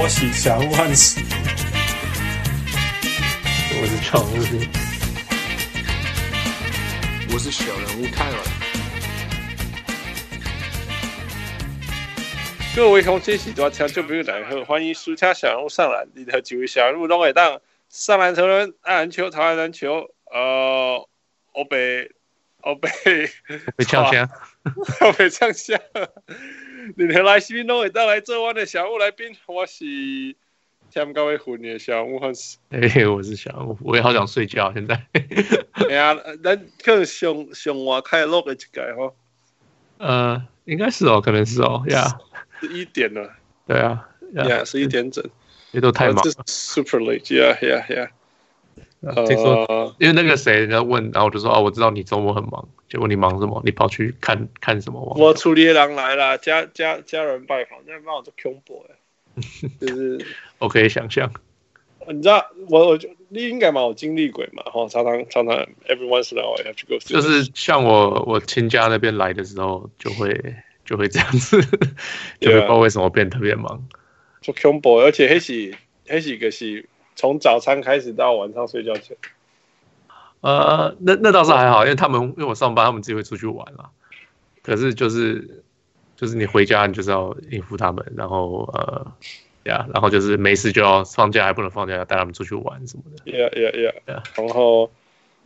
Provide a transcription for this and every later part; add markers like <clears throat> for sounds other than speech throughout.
我是小人物汉斯，我是常务，我是小人物泰文。各位同学，喜多枪就不用来喝，欢迎苏家小人物上篮，你的几位小人物都可以当上篮球人，爱篮球，讨厌篮球，呃，欧北，欧北，被呛声，<laughs> 欧北呛声。<laughs> 你的来宾都会带来这晚的小人物来宾，我是天高位混的小人物汉斯。哎，我是小人物，我也好想睡觉。现在，<laughs> 哎呀，咱更上上外开录的一届哈。呃，应该是哦，可能是哦，呀，十一点了。对啊，呀，十一点整，也都太忙了。Super late，yeah，yeah，yeah。听说，因为那个谁人家问，然后我就说哦，我知道你周末很忙。结果你忙什么？你跑去看看什么？我处理狼来了，家家家人拜访，那帮我做恐怖哎，<laughs> 就是我可以想象。你知道我我就你应该嘛，我经历过嘛，哈，常常常常 every once in a while I have to go。就是像我我亲家那边来的时候，就会就会这样子，<laughs> 就会不知道为什么变特别忙，做恐怖，而且还是还是个是从早餐开始到晚上睡觉前。呃，那那倒是还好，因为他们因为我上班，他们自己会出去玩了。可是就是就是你回家，你就是要应付他们，然后呃，呀，然后就是没事就要放假，还不能放假，要带他们出去玩什么的。Yeah, yeah, yeah, yeah. 然后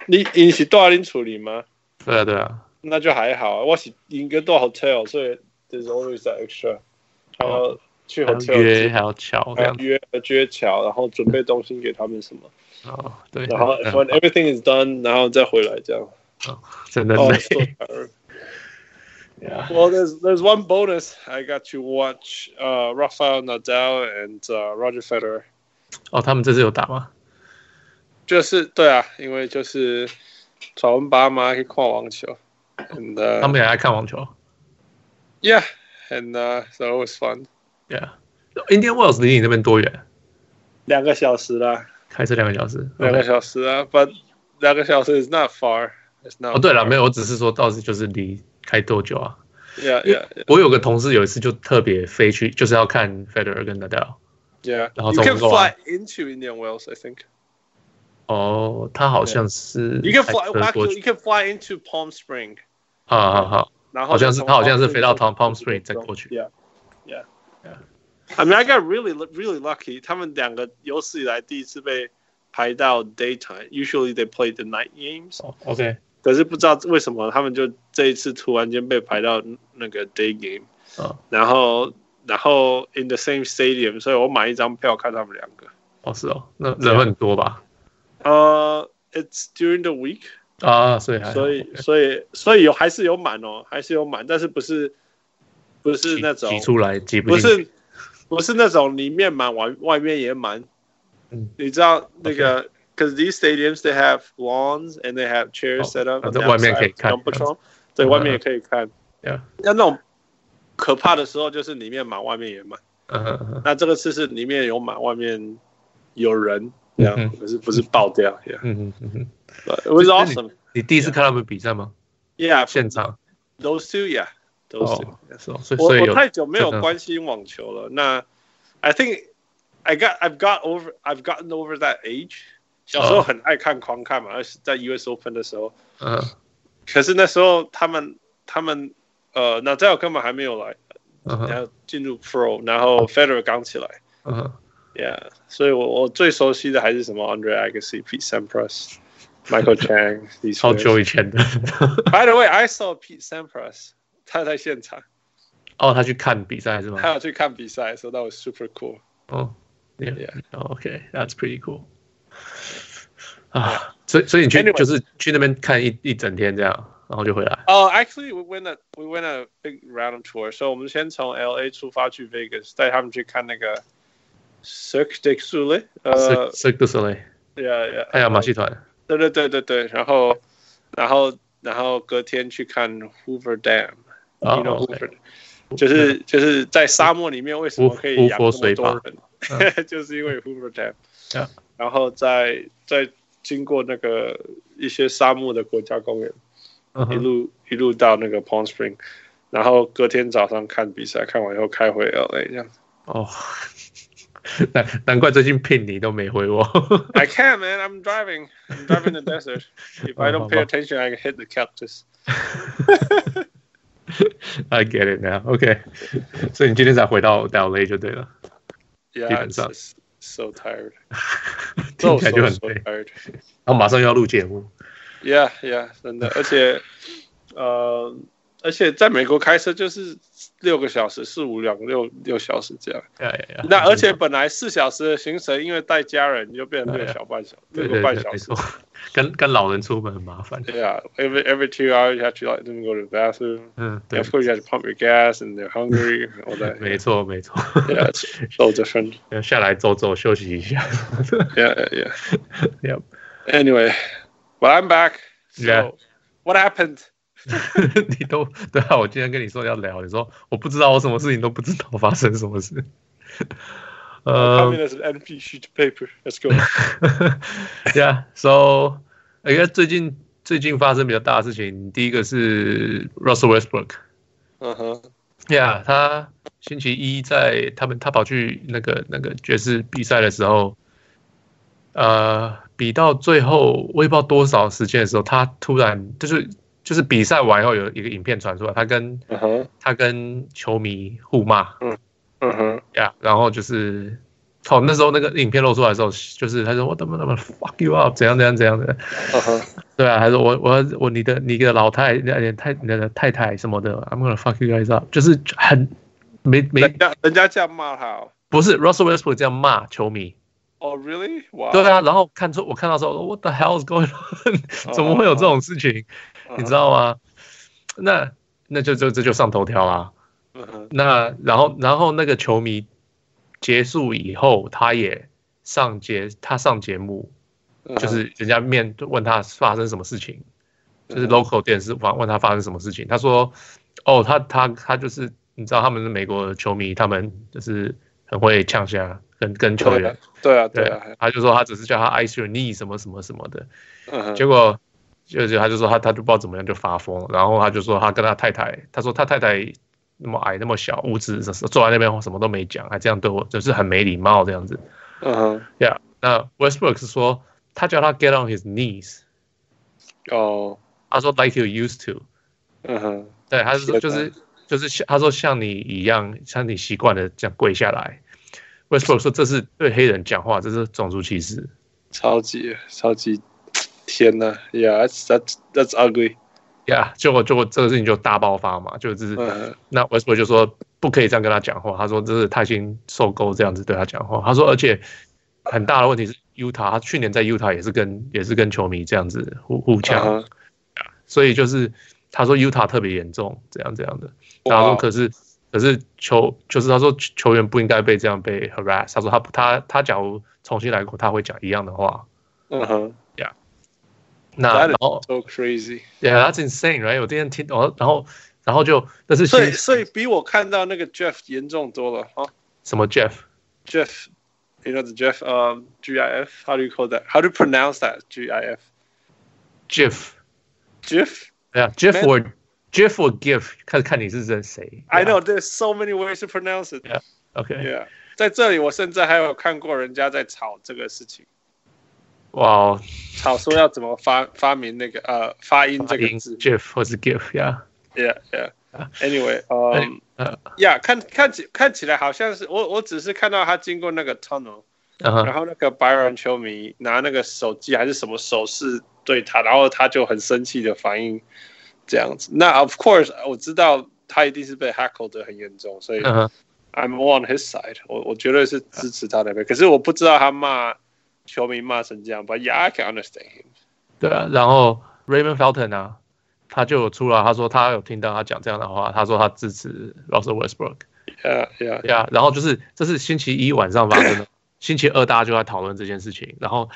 你你是多少人处理吗？对啊，对啊，那就还好。我是应该多 hotel，所以 there's always that extra。还要去 hotel 约，还要桥，还要约约桥，然后准备东西给他们什么。哦，对，然后 when everything is done，然后再回来这样。哦，真的累。Yeah. Well, there's there's one bonus. I got to watch uh Rafael Nadal and uh, Roger Federer. 哦，他们这次有打吗？就是对啊，因为就是找我们爸妈去看网球，and、uh, 他们也爱看网球。Yeah, and、uh, so it was fun. Yeah. Indian Wells 离你那边多远？两个小时啦。开车两个小时，两个小时啊，But 两个小时 is not far. 哦，对了，没有，我只是说到时就是离开多久啊？Yeah, yeah. 我有个同事有一次就特别飞去，就是要看 Federer 跟 Nadal。Yeah. 然后 You can fly into Indian Wells, I think. 哦，他好像是。You can fly. Actually, you can fly into Palm Spring. 好好好。然后好像是他好像是飞到 Palm Palm Spring 再过去。Yeah. I mean, I got really, really lucky. 他们两个有史以来第一次被排到 daytime. Usually they play the night games. OK. 可是不知道为什么他们就这一次突然间被排到那个 day game。然后，然后 in the same stadium，所以我买一张票看他们两个。哦，是哦，那人很多吧？呃、uh,，It's during the week. 啊，所以所以所以所以有还是有满哦，还是有满，但是不是不是那种挤出来挤不不是。 不是那种里面满，外外面也满。嗯，你知道那个，because these stadiums they have lawns and they have chairs set up。在外面可以看，在外面也可以看。Yeah，那那种可怕的时候，就是里面满，外面也满。嗯，那这个次是里面有满，外面有人，这样可是不是爆掉。Yeah，嗯嗯嗯。It was awesome。你第一次看他们比赛吗？Yeah，现场。Those two，yeah。 都是，哦、所以所以我我太久没有关心网球了。那 I think I got I've got over I've gotten over that age。小时候很爱看狂看嘛，而是在 US Open 的时候。嗯。可是那时候他们他们呃，那在我根本还没有来，然后进入 Pro，然后 Federer 刚起来。嗯。Yeah，所以我我最熟悉的还是什么 Andre Agassi、Pete Sampras、Michael Chang。好久以前的。 By the <laughs> way, I saw Pete Sampras。 他在现场，哦，他去看比赛是吗？他要去看比赛，所以那 was super cool。哦，yeah，yeah，OK，that's pretty cool。啊，所以所以你去就是去那边看一一整天这样，然后就回来。哦，actually we went a we went a big round tour，所以我们先从 LA 出发去 Vegas，带他们去看那个 Cirque du Soleil，呃，Cirque du Soleil，yeah，yeah，还有马戏团。对对对对对，然后然后然后隔天去看 Hoover Dam。 Oh. 就是就是在沙漠里面为什么可以养那么多人？就是因为 Hoover Dam。然后再再经过那个一些沙漠的国家公园，uh. 一路一路到那个 Palm Spring，然后隔天早上看比赛，看完以后开回 LA 这样子。哦，难难怪最近聘你都没回我。I can't, man. I'm driving. I'm driving the desert. If I don't pay attention, I can hit the cactus. <laughs> I get it now. OK，<laughs> 所以你今天才回到 LA 就对了。Yeah, 基本上 so tired. <laughs> 听起来就很累。然后马上又要录节目。Yeah, yeah，真的，而且呃。而且在美国开车就是六个小时，四五两六六小时这样。Yeah, yeah, yeah, 那而且本来四小时的行程，因为带家人就变成六小半小时，六个半小时。跟跟老人出门很麻烦。对啊，every every two hours you have to go to the bathroom。嗯，对。Of course you have to pump your gas and they're hungry all that。没错没错。Yeah, so different。下来走走休息一下。Yeah, yeah, yeah. Anyway, but I'm back. Yeah. What happened? <laughs> 你都对啊，我今天跟你说要聊，你说我不知道，我什么事情都不知道发生什么事。<laughs> 呃、uh,，empty sheet paper. Let's go. Yeah. So, 哎呀，最近最近发生比较大的事情，第一个是 Russell Westbrook。嗯哼。Yeah，他星期一在他们他跑去那个那个爵士比赛的时候，呃，比到最后我也不知道多少时间的时候，他突然就是。就是比赛完以后有一个影片传出来，他跟、uh -huh. 他跟球迷互骂，嗯嗯哼，呀，然后就是，哦，那时候那个影片露出来的时候，就是他说我怎么怎么 fuck you up，怎样怎样怎样的，嗯哼，对啊，他说我我我你的你的老太太你的太太什么的，I'm gonna fuck you guys up，就是很没没人家人家这样骂他、哦，不是 Russell Westbrook 这样骂球迷。哦、oh,，really？哇、wow.！对啊，然后看出我看到时候，What the hell is going on？怎么会有这种事情？Uh. 你知道吗？那那就就这就，上头条啦。Uh -huh. 那然后然后那个球迷结束以后，他也上节他上节目，uh. 就是人家面问他发生什么事情，uh. 就是 local 电视问问他发生什么事情。他说：“哦，他他他就是你知道他们是美国的球迷，他们就是很会呛下。”跟跟球员，对啊，对啊，他就说他只是叫他 ice your knee 什么什么什么的，嗯、结果就是他就说他他就不知道怎么样就发疯，然后他就说他跟他太太，他说他太太那么矮那么小，屋子坐在那边什么都没讲，还这样对我，就是很没礼貌这样子。嗯哼，Yeah，那 Westbrook 是说他叫他 get on his knees，哦，他说 like you used to，嗯哼，对，他是说就是就是像他说像你一样，像你习惯的这样跪下来。Westbrook 说：“这是对黑人讲话，这是种族歧视，超级超级，天呐！Yeah，that's that's that's ugly。Yeah，结果结果这个事情就大爆发嘛，就就是、嗯、那 Westbrook 就说不可以这样跟他讲话，他说这是他已经受够这样子对他讲话。他说，而且很大的问题是 Utah，他去年在 Utah 也是跟也是跟球迷这样子互互呛、嗯，所以就是他说 Utah 特别严重，这样这样的。然后说可是。”可是球就是他说球员不应该被这样被 harass。他说他他他假如重新来过，他会讲一样的话。嗯哼。那然后 so crazy。Yeah，that's insane，right？我今天听，然后然后然后就，但是所以所以比我看到那个 Jeff 严重多了啊。什么 Jeff？Jeff，you know the Jeff？呃、um,，G I F？How do you call that？How do you pronounce that？G I F？Jeff。Jeff。Yeah，Jeff or Jeff or GIF，看看你是认谁。I know there's so many ways to pronounce it. Yeah. OK. Yeah. 在这里，我甚至还有看过人家在吵这个事情。 哇！吵说要怎么发发明那个呃发音这个字，GIF 或是 GIF。Yeah. Yeah. Yeah. Anyway，嗯、um, uh,，Yeah，看看起看起来好像是我我只是看到他经过那个 tunnel，、uh -huh. 然后那个白人球迷拿那个手机还是什么手势对他，然后他就很生气的反应。这样子，那 of course 我知道他一定是被 hackle 的很严重，所以 I'm on his side，我我绝对是支持他的。可是我不知道他骂球迷骂成这样，But yeah, I can understand him。对啊，然后 Raymond Felton 啊，他就有出来，他说他有听到他讲这样的话，他说他支持 Russell Westbrook。Yeah, yeah, yeah。然后就是这是星期一晚上发生的，<coughs> 星期二大家就在讨论这件事情，然后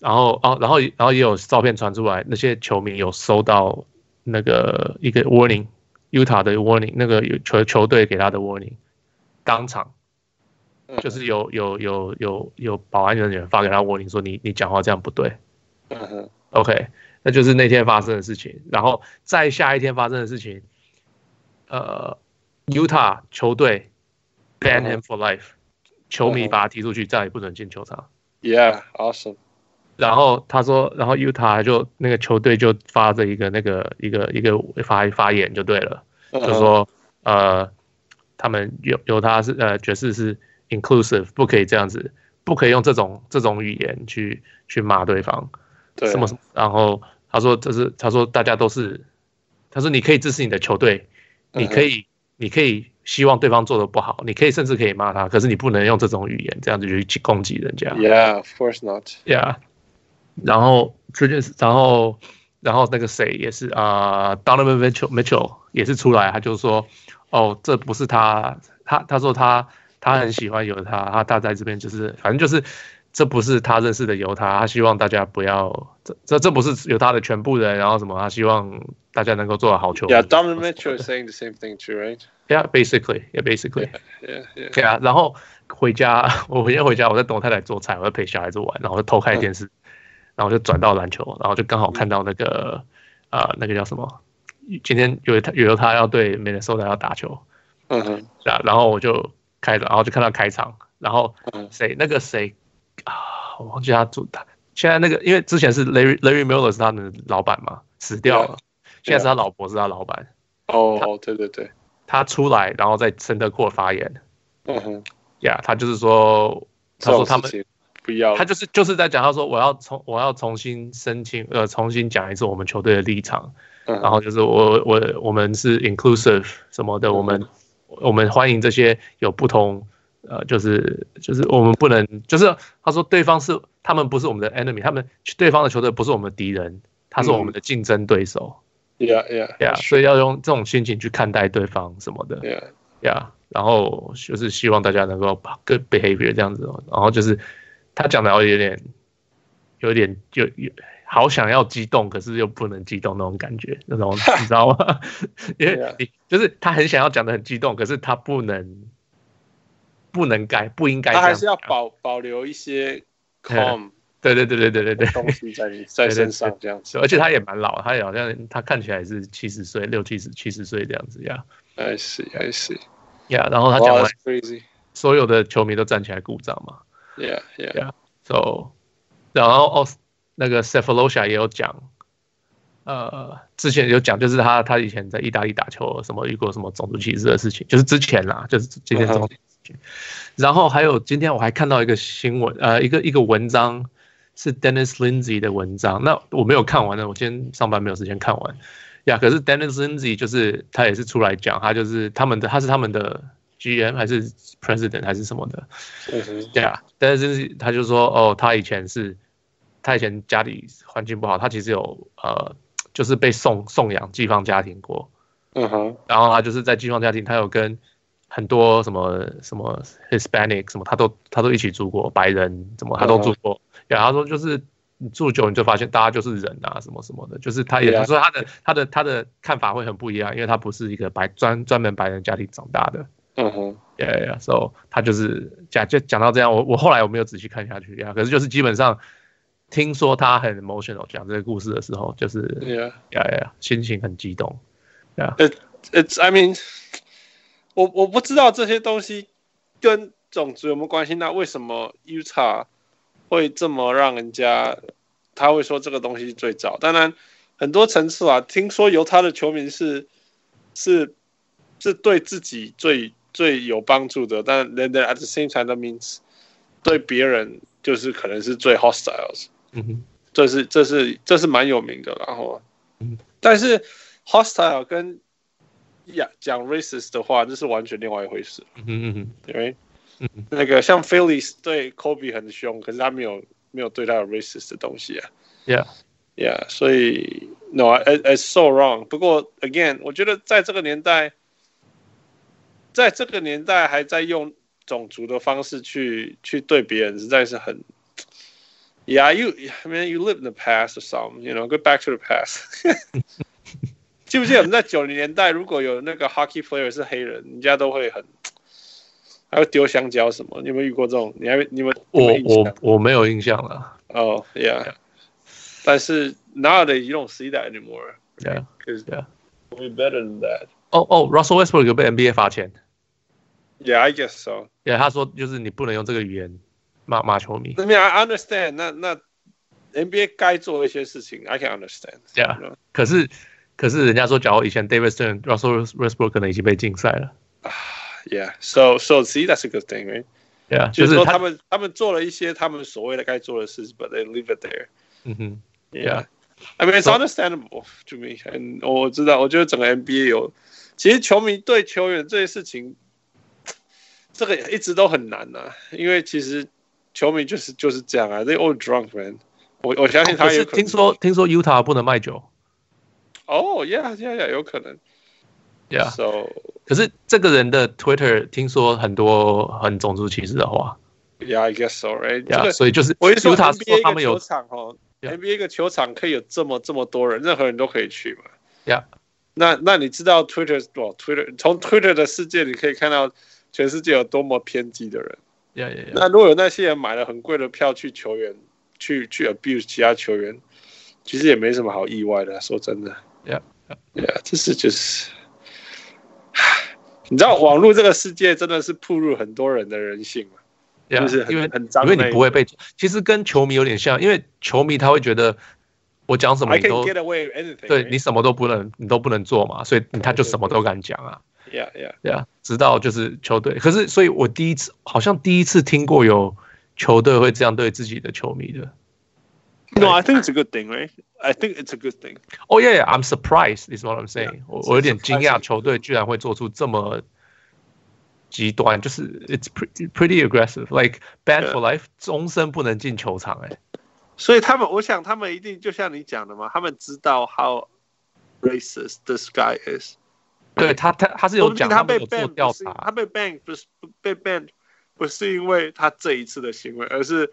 然后哦，然后然后也有照片传出来，那些球迷有收到。那个一个 warning，Utah 的 warning，那个有球球队给他的 warning，当场就是有有有有有保安人员发给他 warning，说你你讲话这样不对。OK，那就是那天发生的事情。然后再下一天发生的事情，呃，Utah 球队 ban him for life，球迷把他踢出去，再也不准进球场。Yeah，awesome。然后他说，然后 Utah 就那个球队就发着一个那个一个一个发发言就对了，就说呃，他们有有他是呃爵士是 inclusive，不可以这样子，不可以用这种这种语言去去骂对方，对，什么什么。然后他说这是他说大家都是，他说你可以支持你的球队，你可以你可以希望对方做的不好，你可以甚至可以骂他，可是你不能用这种语言这样子去攻击人家。Yeah，of course not。Yeah。然后这件事，然后，然后那个谁也是啊、呃、，Donovan Mitchell Mitchell 也是出来，他就说，哦，这不是他，他他说他他很喜欢犹他，他他在这边就是，反正就是这不是他认识的犹他，他希望大家不要，这这这不是犹他的全部人，然后什么，他希望大家能够做好球。Yeah，Donovan Mitchell is saying the same thing too, right? Yeah, basically, yeah, basically. Yeah, yeah. 然后回家，<laughs> 我回家回家，我在等我太太做菜，我在陪小孩子玩，然后我就偷开电视。嗯然后就转到篮球，然后就刚好看到那个，呃，那个叫什么？今天有他有他要对明尼苏达要打球，嗯哼，啊，然后我就开了，然后就看到开场，然后谁那个谁啊，我忘记他主他现在那个，因为之前是 Larry Larry Miller 是他的老板嘛，死掉了，现在是他老婆是他老板。哦，对对对，他出来然后在 Center Court 发言，嗯哼，呀，他就是说，他说他们。不要，他就是就是在讲，他说我要重我要重新申请，呃，重新讲一次我们球队的立场，嗯、然后就是我我我们是 inclusive 什么的，嗯、我们我们欢迎这些有不同，呃，就是就是我们不能，就是他说对方是他们不是我们的 enemy，他们对方的球队不是我们的敌人，他是我们的竞争对手。Yeah yeah yeah，所以要用这种心情去看待对方什么的。Yeah yeah，然后就是希望大家能够 good behavior 这样子，然后就是。他讲的我有点，有点就有好想要激动，可是又不能激动那种感觉，那种你知道吗？<laughs> 因为你就是他很想要讲的很激动，可是他不能，不能该不应该，他还是要保保留一些 calm，对对对对对对对东西在在身上这样子，而且他也蛮老，他也好像他看起来是七十岁六七十七十岁这样子呀。I see, I see. Yeah，然后他讲完，所有的球迷都站起来鼓掌嘛。Yeah, yeah, yeah. So，然后哦，那个 Cefalosia 也有讲，呃，之前有讲，就是他他以前在意大利打球，什么遇过什么种族歧视的事情，就是之前啦，就是今天这种事情。Uh huh. 然后还有今天我还看到一个新闻，呃，一个一个文章是 Dennis Lindsay 的文章，那我没有看完呢，我今天上班没有时间看完。呀，可是 Dennis Lindsay 就是他也是出来讲，他就是他们的，他是他们的。GM 还是 President 还是什么的，对啊，但是他就说哦，他以前是，他以前家里环境不好，他其实有呃，就是被送送养寄放家庭过，嗯哼，然后他就是在寄放家庭，他有跟很多什么什么 Hispanic 什么，他都他都一起住过，白人什么他都住过，然后他说就是你住久你就发现大家就是人啊什么什么的，就是他也他说他的他的他的看法会很不一样，因为他不是一个白专专门白人家庭长大的。嗯哼，对呀，so 他就是讲就讲到这样，我我后来我没有仔细看下去呀，可是就是基本上听说他很 emotional 讲这个故事的时候，就是呀呀呀，心情很激动，呀，it it's I mean，我我不知道这些东西跟种族有没有关系，那为什么 Utah 会这么让人家他会说这个东西最早？当然很多层次啊，听说犹他的球迷是是是对自己最。最有帮助的，但 then at the same time that means 对别人就是可能是最 hostiles，嗯哼，这是这是这是蛮有名的，然后，嗯，但是 hostile 跟呀讲 racist 的话，这是完全另外一回事，嗯嗯嗯，因为那个像 Phillies 对 Kobe 很凶，可是他没有没有对他有 racist 的东西啊，yeah yeah，所以 no，it it's so wrong。不过 again，我觉得在这个年代。在这个年代还在用种族的方式去去对别人，实在是很。Yeah, you, I mean, you live in the past or something, you know, go back to the past. <laughs> 记不记得我们在九零年代，如果有那个 hockey player 是黑人，人家都会很，还会丢香蕉什么？你有没有遇过这种？你还你们我我我没有印象了。哦、oh,，Yeah，, yeah. 但是 nowadays you don't see that anymore. Yeah, because yeah, we're better than that. 哦哦，Russell Westbrook 有被 NBA 罚钱。 Yeah, I guess so. Yeah，他说就是你不能用这个语言 骂骂球迷。I mean, I understand. 那那 NBA 该做一些事情，I can understand. Yeah，可是可是人家说，假如以前 David Stern、Russell Westbrook 可能已经被禁赛了。Yeah, so so <sighs> see, that's a good thing, right? Yeah，就是说他们他们做了一些他们所谓的该做的事，but they leave it there. 嗯哼，Yeah. I mean, it's understandable to me. And 我知道，我觉得整个 NBA 有，其实球迷对球员这些事情。这个一直都很难呐、啊，因为其实 球迷就是就是这样啊，they all drunk man。我我相信他也可，可是听说听说 Utah 不能卖酒。哦、oh,，yeah yeah yeah，有可能。Yeah。So，可是这个人的 Twitter 听说很多很种族歧视的话。Yeah, I guess so, right？、Yeah, 所以就是我一说 Utah NBA 他们有球场哦，NBA 一个球场可以有这么这么多人，任何人都可以去嘛。Yeah。那那你知道 Twitter 哦，Twitter 从 Twitter 的世界你可以看到。全世界有多么偏激的人？Yeah, yeah, yeah. 那如果有那些人买了很贵的票去球员，去去 abuse 其他球员，其实也没什么好意外的。说真的，Yeah, yeah，这是就是，你知道网络这个世界真的是暴露很多人的人性嘛就是因为很脏，因为你不会被，其实跟球迷有点像，因为球迷他会觉得我讲什么你都对你什么都不能，你都不能做嘛，所以他就什么都敢讲啊。Yeah, yeah, yeah. 直到就是球队，可是，所以我第一次好像第一次听过有球队会这样对自己的球迷的。No, I think it's a good thing, right? I think it's a good thing. Oh yeah, yeah. I'm surprised. Is what I'm saying. 我我有点惊讶，球队居然会做出这么极端，就是 it's pretty pretty aggressive, like bad for life，终身不能进球场。哎，所以他们，我想他们一定就像你讲的嘛，他们知道 how racist this guy is。 对他，他他是有讲，他被 ban 调查，他被 ban 不是被 ban 不是因为他这一次的行为，而是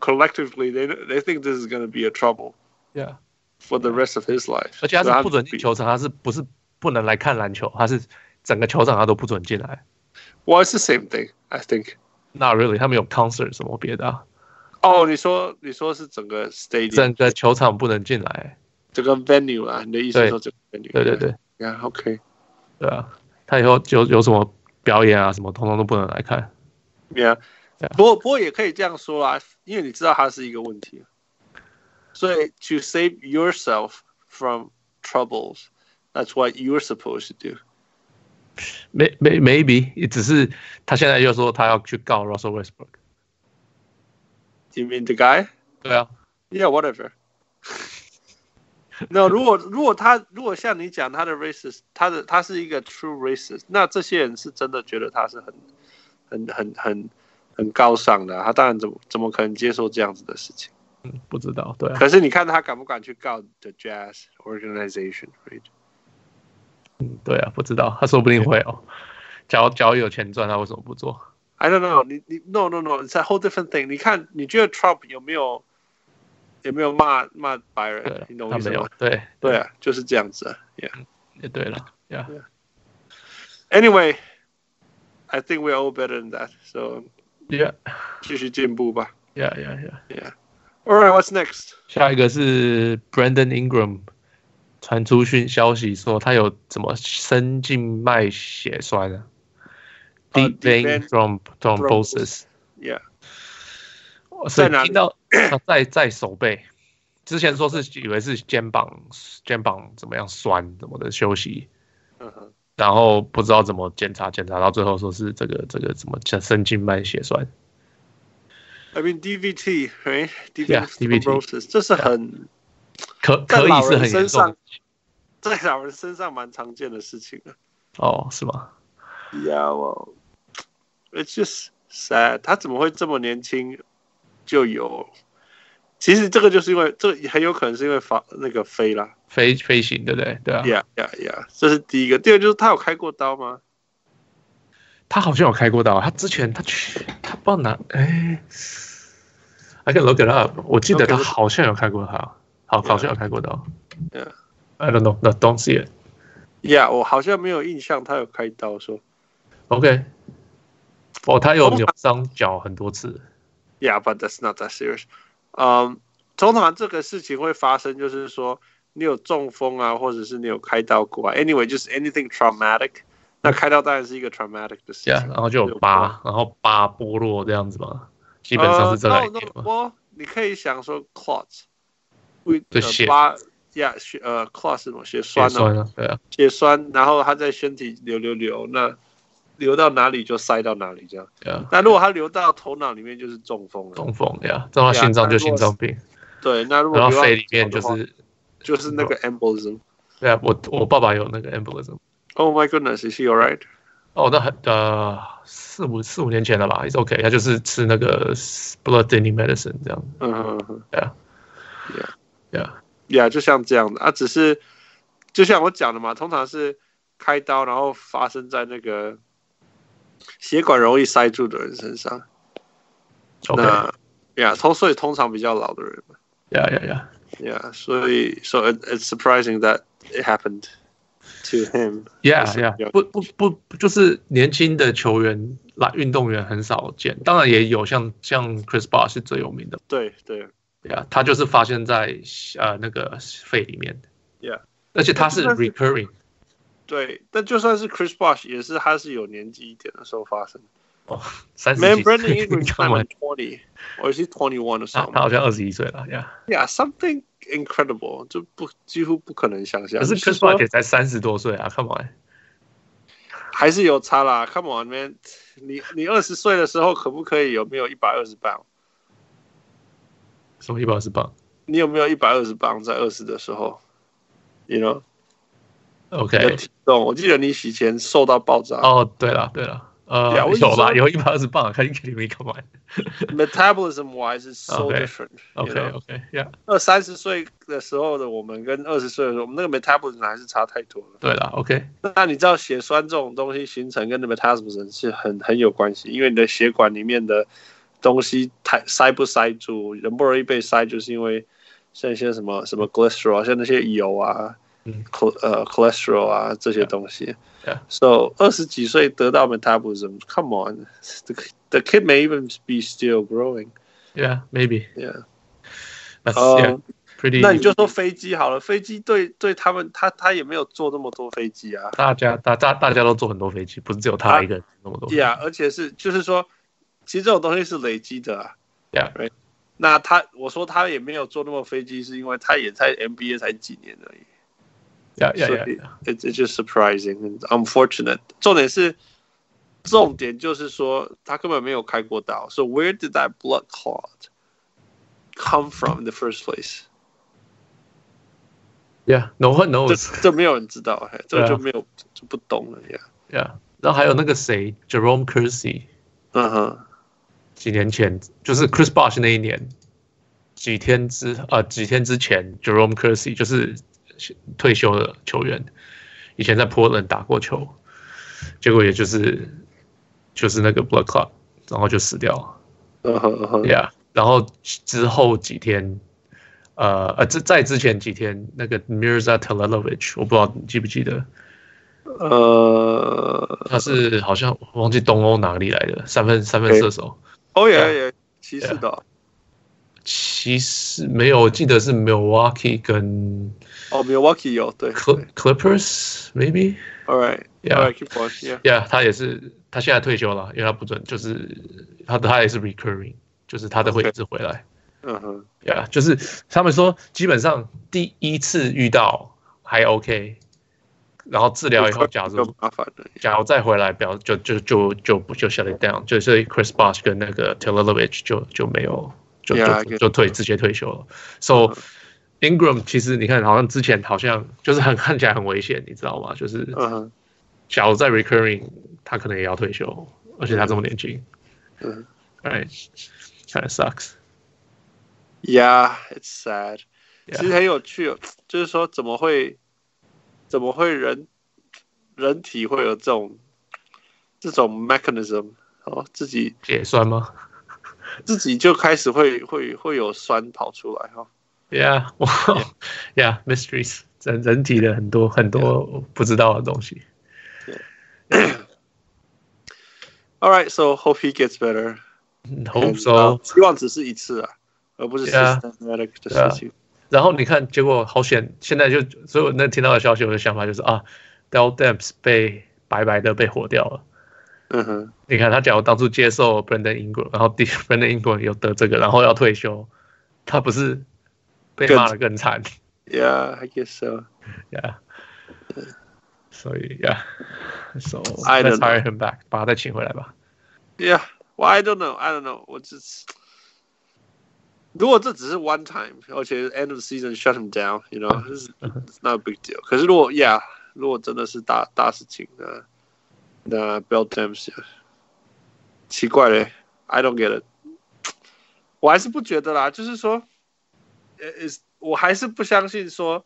collectively they they think this is going to be a trouble, yeah, for the rest of his life。而且他是不准进球场，他是不是不能来看篮球？他是整个球场他都不准进来。Well, it's the same thing, I think. Not really，他们有 concert 什么别的、啊？哦，你说你说是整个 stadium，整个球场不能进来，这个 venue 啊？你的意思说这个 venue？对对对，Yeah，OK。对啊，他以后有有什么表演啊，什么通通都不能来看。Yeah，, yeah. 不过不过也可以这样说啊，因为你知道它是一个问题，所以 to save yourself from troubles, that's what you're supposed to do. May, may, maybe 也只是他现在又说他要去告 Russell Westbrook。You mean the guy？对啊。Yeah, whatever. <laughs> 那如果如果他如果像你讲他的 racist，他的他是一个 true racist，那这些人是真的觉得他是很很很很很高尚的，他当然怎么怎么可能接受这样子的事情？嗯，不知道，对、啊。可是你看他敢不敢去告 The Jazz Organization？Right？嗯，对啊，不知道，他说不定会哦。假如假如有钱赚，他为什么不做？I don't know 你。你你 No No No，it's a whole different thing。你看，你觉得 Trump 有没有？有没有骂骂白人？你懂我意思吗？对对啊，就是这样子。Yeah，也对了。Yeah。Anyway, I think we are all better than that. So yeah，继续进步吧。Yeah yeah yeah yeah. All right, what's next？下一个是 Brandon Ingram 传出讯消息说他有怎么深静脉血栓啊？Deep vein thrombosis。Yeah。 所以听到在在手背，之前说是以为是肩膀肩膀怎么样酸怎么的休息，然后不知道怎么检查检查到最后说是这个这个怎么叫深静脉血栓。I mean DVT，哎，DVT，这是很可可以是很严重，在老人身上蛮常见的事情的。哦，是吗？Yeah, well, it's just sad。他怎么会这么年轻？就有，其实这个就是因为这很有可能是因为发那个飞啦，飞飞行对不对？对啊，Yeah Yeah Yeah，这是第一个。第二个就是他有开过刀吗？他好像有开过刀，他之前他去他不知道哪哎，I can look it up。我记得他好像有开过刀，好好像有开过刀。Yeah，I don't know，no don't see it。Yeah，我好像没有印象他有开刀说。OK，哦，他有扭伤脚很多次。Yeah, but that's not that serious. 嗯，通常这个事情会发生，就是说你有中风啊，或者是你有开刀过啊。Anyway，就是 anything traumatic，那开刀当然是一个 traumatic 的事情。Yeah, 然后就有疤，然后疤剥落这样子嘛，基本上是这个概念嘛。我你可以想说 clots，会的疤呀血呃 clots 什么血栓呢？对啊，血栓，然后它在身体流流流，那流到哪里就塞到哪里这样。对啊。那如果它流到头脑里面就是中风了。中风呀，撞到心脏就心脏病。对，那如果流到肺里面就是就是那个 embolism。对啊，我我爸爸有那个 embolism。Oh my goodness, is he alright? 哦，那很呃四五四五年前了吧，It's OK，他就是吃那个 blood thinning medicine 这样。嗯嗯嗯，对啊，Yeah，Yeah，Yeah，就像这样的啊，只是就像我讲的嘛，通常是开刀，然后发生在那个血管容易塞住的人身上。那 Yeah，通所以通常比较老的人嘛。Yeah，Yeah，Yeah，Yeah，所以 So it, it's surprising that it happened. To him, yeah, yeah，不不不，就是年轻的球员来运动员很少见，当然也有像像 Chris Bosh 是最有名的，对对，yeah，他就是发现在呃那个肺里面，yeah，而且他是 recurring，对，但就算是 Chris Bosh 也是他是有年纪一点的时候发生，哦，三十几岁，<laughs> twenty，或者是 twenty 他好像二十一岁了，yeah，yeah，something。Incredible，就不几乎不可能想象。可是 Chris Bosh 也才三十多岁啊，Come on，还是有差啦。Come on，man，你你二十岁的时候可不可以有没有一百二十磅？什么一百二十磅？你有没有一百二十磅在二十的时候？You know？OK，体重，我记得你洗前瘦到爆炸。哦，对了，对了。呃，有吧？有一百二十磅，看你给你没看完。Metabolism wise is so different. OK, OK, yeah. 二三十岁的时候的我们跟二十岁的时候，我们那个 metabolism 还是差太多了。对了，OK。那你知道血栓这种东西形成跟 metabolism 是很很有关系，因为你的血管里面的东西太塞不塞住，人不容易被塞，就是因为像一些什么什么 cholesterol，像那些油啊。嗯，呃，cholesterol 啊，这些东西。Yeah. So 二十几岁得到 metabolism，come on，the the kid may even be still growing. Yeah, maybe. Yeah. That's yeah, pretty. 那你就说飞机好了，飞机对对他们，他他也没有坐那么多飞机啊。大家大大大家都坐很多飞机，不是只有他一个人那么多。对啊，而且是就是说，其实这种东西是累积的啊。Yeah. Right. 那他我说他也没有坐那么飞机，是因为他也在 NBA 才几年而已。Yeah, yeah, yeah, yeah. It's it's just surprising and unfortunate. 重点是，重点就是说，他根本没有开过刀。So where did that blood clot come from in the first place? Yeah, no one knows. 这这没有人知道，这就没有就不懂了。Yeah, yeah. 然后还有那个谁，Jerome Kersey。嗯哼，几年前就是 Chris Bosh 那一年，几天之呃几天之前，Jerome Kersey 就是。 退休的球员，以前在 Portland 打过球，结果也就是就是那个 blood clot，然后就死掉了。嗯哼嗯哼，Yeah，然后之后几天，呃呃，在在之前几天，那个 Mirza Telelovich，我不知道你记不记得？呃，他是好像忘记东欧哪里来的三分三分射手。哦耶耶，骑士的。骑士没有，我记得是 Milwaukee 跟。哦、oh,，Milwaukee 有对，Clippers maybe，All right，Yeah，Keep going，Yeah，他也是，他现在退休了，因为他不准，就是他他也是 recurring，就是他都会一直回来，嗯哼，Yeah，就是他们说基本上第一次遇到还 OK，然后治疗以后，假如假如再回来，表就就就就不就 shut it down，就是 Chris Bosh 跟那个 Teletovic 就就没有，就就 yeah, 就退直接退休了，So。 Ingram 其实你看，好像之前好像就是很 <laughs> 看起来很危险，你知道吗？就是，假如在 recurring，他可能也要退休，而且他这么年轻。嗯，Right，kind of sucks。Yeah，it's sad。其实很有趣，就是说怎么会，怎么会人人体会有这种这种 mechanism？哦，自己血栓吗？自己就开始会会会有酸跑出来哈。Yeah, <laughs> well, yeah, mysteries，人人体的很多很多不知道的东西。All right, <coughs> so hope he gets better. <coughs> Hope so. 希望只是一次啊，而不是 systematic 的事情。然后你看，结果好险，现在就所以我那听到的消息，我的想法就是啊，Dell Demps 被 白白的被火掉了。嗯哼，你看他假如当初接受 Brandon Ingram，然后 Brandon Ingram 又得这个，然后要退休，他不是 被骂的更惨。Yeah, I guess so. Yeah. So yeah. So I let's hire him back. 把他再请回来吧。Yeah. Well, I don't know. I don't know. 我只如果这只是 one time，而且 end of the season shut him down, you know, <laughs> it's not a big deal. deal。可是如果 yeah，如果真的是大大事情，那那 Bill James 奇怪嘞，I don't get it. it。我还是不觉得啦，就是说。，is 我还是不相信说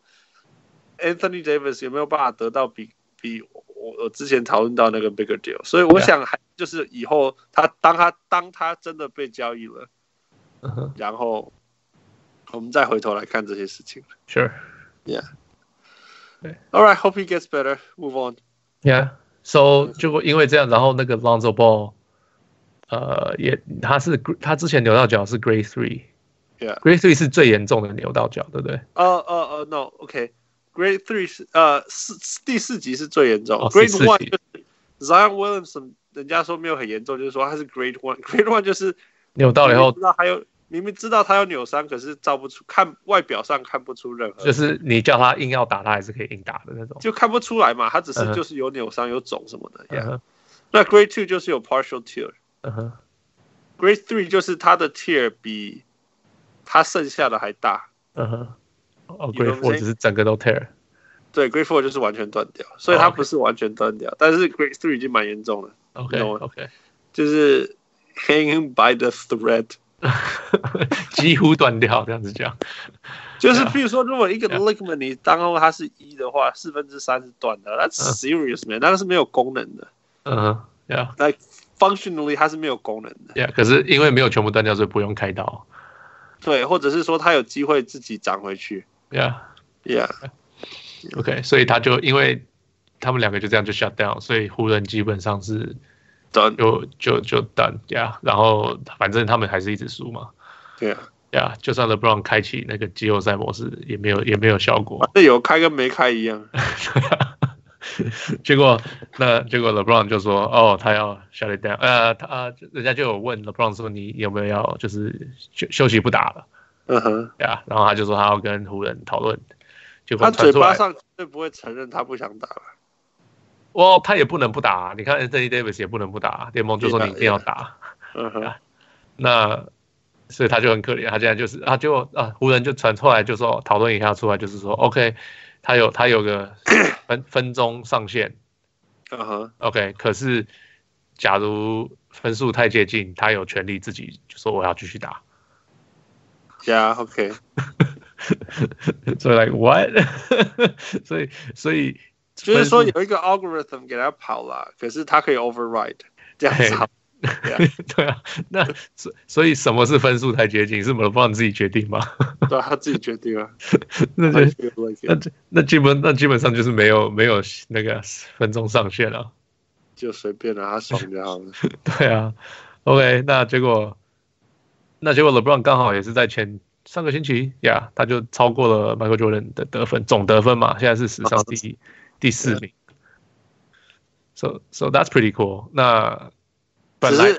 Anthony Davis 有没有办法得到比比我我之前讨论到那个 bigger deal。所以我想还就是以后他当他当他真的被交易了，然后我们再回头来看这些事情。Sure。Yeah。All right. Hope he gets better. Move on. Yeah. So 就因为这样，然后那个 Lonzo Ball，呃，也他是他之前扭到脚是 Grade Three，Yeah，Grade Three 是最严重的扭到脚，对不对？呃呃呃，No，OK，Grade Three 是呃四第四级是最严重，Grade One 就是 Zion Williamson，人家说没有很严重，就是说他是 Grade One，Grade One 就是扭到了以后，那还有。明明知道他有扭伤，可是照不出，看外表上看不出任何。就是你叫他硬要打，他还是可以硬打的那种。就看不出来嘛，他只是就是有扭伤、有肿什么的。Yeah. 那 Grade Two 就是有 Partial Tear。Grade Three 就是他的 Tear 比他剩下的还大。嗯哼。哦，Grade Four 只是整个都 Tear。对，Grade Four 就是完全断掉，所以它不是完全断掉，但是 Grade Three 已经蛮严重了。OK OK。就是 Hanging by the thread。<laughs> 几乎断掉，这样子讲，就是比如说，如果一个 ligament 你当中它是一的话，四分之三是断的，That's serious man，那个是没有功能的。嗯，Yeah，like functionally 它是没有功能的。Yeah，可是因为没有全部断掉，所以不用开刀。对，或者是说他有机会自己涨回去。Yeah，Yeah，OK，所以他就因为他们两个就这样就 shut down，所以湖人基本上是。就就就等呀，然后反正他们还是一直输嘛。对啊，呀，就算 LeBron 开启那个季后赛模式，也没有也没有效果。那有开跟没开一样。<laughs> <laughs> 结果那结果 LeBron 就说：“哦，他要 shut it down。”呃，他人家就有问 LeBron 说：“你有没有要就是休休息不打了？”嗯哼，呀，然后他就说他要跟湖人讨论。结果他嘴巴上绝对不会承认他不想打了。哦他也不能不打啊！你看，Anthony Davis 也不能不打啊，联盟就说你一定要打。嗯哼 Yeah, yeah.，那所以他就很可怜，他现在就是他就啊，湖人就传出来就说讨论一下出来，就是说 OK，他有他有个 <coughs> 分分钟上限。嗯哼，OK，可是假如分数太接近，他有权利自己就说我要继续打。Yeah，OK。<laughs> 所以 like what？所 <laughs> 以所以。就是说有一个 algorithm 给他跑了，可是他可以 override 这样子。<laughs> 对啊，那所所以什么是分数太接近？是 LeBron 自己决定吗？<laughs> 对啊，他自己决定啊。<laughs> 那就那那基本那基本上就是没有没有那个分钟上限了，就随便了，他爽就好了。对啊，OK，那结果那结果 LeBron 刚好也是在前上个星期呀，yeah, 他就超过了 Michael Jordan 的得分总得分嘛，现在是史上第一。第四名，so so that's pretty cool。那本来，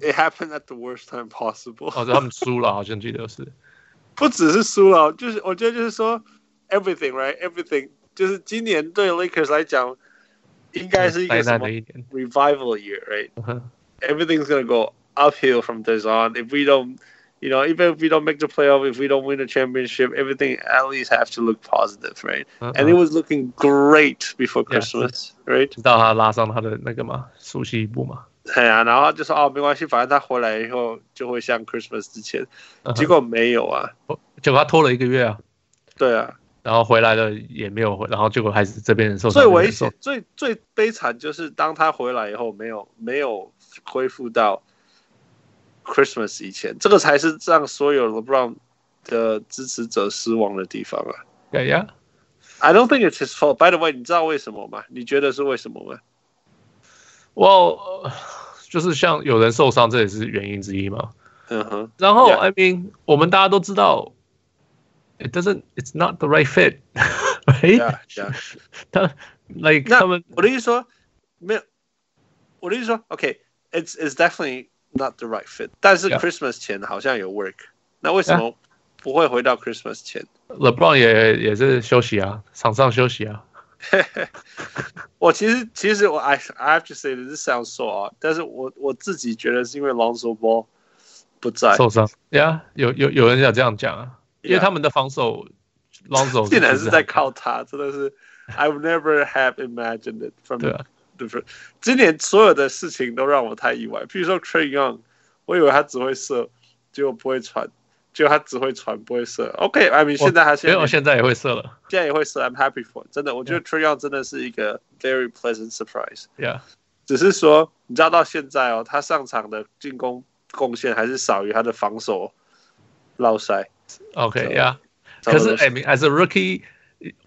it happened at the worst time possible。哦，就他们输了，好像记得是，不只是输了，就是我觉得就是说，everything <laughs> right，everything，就是今年对 Lakers 来讲，应该是一个什么 revival year right？Everything's <laughs> gonna go uphill from this on if we don't。You know, even if we don't make the playoff, if we don't win the championship, everything at least have to look positive, right? Uh-huh. And it was looking great before Christmas, yeah, right? 知道他拉上他的那个嘛，熟悉部嘛。 对啊，然后就说哦，没关系，反正他回来以后就会像 Christmas 之前。Uh. 结果没有啊，结果他拖了一个月啊。对啊，然后回来了也没有回，然后结果还是这边人受伤。最危险、最最悲惨就是当他回来以后，没有没有恢复到。Christmas 以前，这个才是让所有 LeBron 的支持者失望的地方啊。对呀，I don't think it's his fault. By the way，你知道为什么吗？你觉得是为什么吗？Well，就是像有人受伤，这也是原因之一嘛。嗯哼。然后，I mean，我们大家都知道，it doesn't，it's not the right fit，right？Yeah, yeah. 他，like 他们，我的意思说。没有，我的意思说，OK，it's、okay, it's definitely not the right fit。但是 Christmas 前好像有 work. 那为什么不会回到 Christmas 前？LeBron 也也是休息啊，场上休息啊。我其实其实我 I I have to say this sounds so odd，但是我我自己觉得是因为 Lonzo Ball 不在受伤。呀、yeah,，有有有人要这样讲啊，yeah. 因为他们的防守 Lonzo 竟然是在靠他，真的是 I would never have imagined it from 对啊。今年所有的事情都让我太意外，譬如说 Trae Young，我以为他只会射，结果不会传。就他只会传不会射，OK，I mean 现在他现在没有，现在也会射了，现在也会射，I'm happy for，真的，我觉得 Trae Young 真的是一个 very pleasant surprise，Yeah，只是说你知道到现在哦，他上场的进攻贡献还是少于他的防守捞塞，OK，Yeah，可是 I mean as a rookie，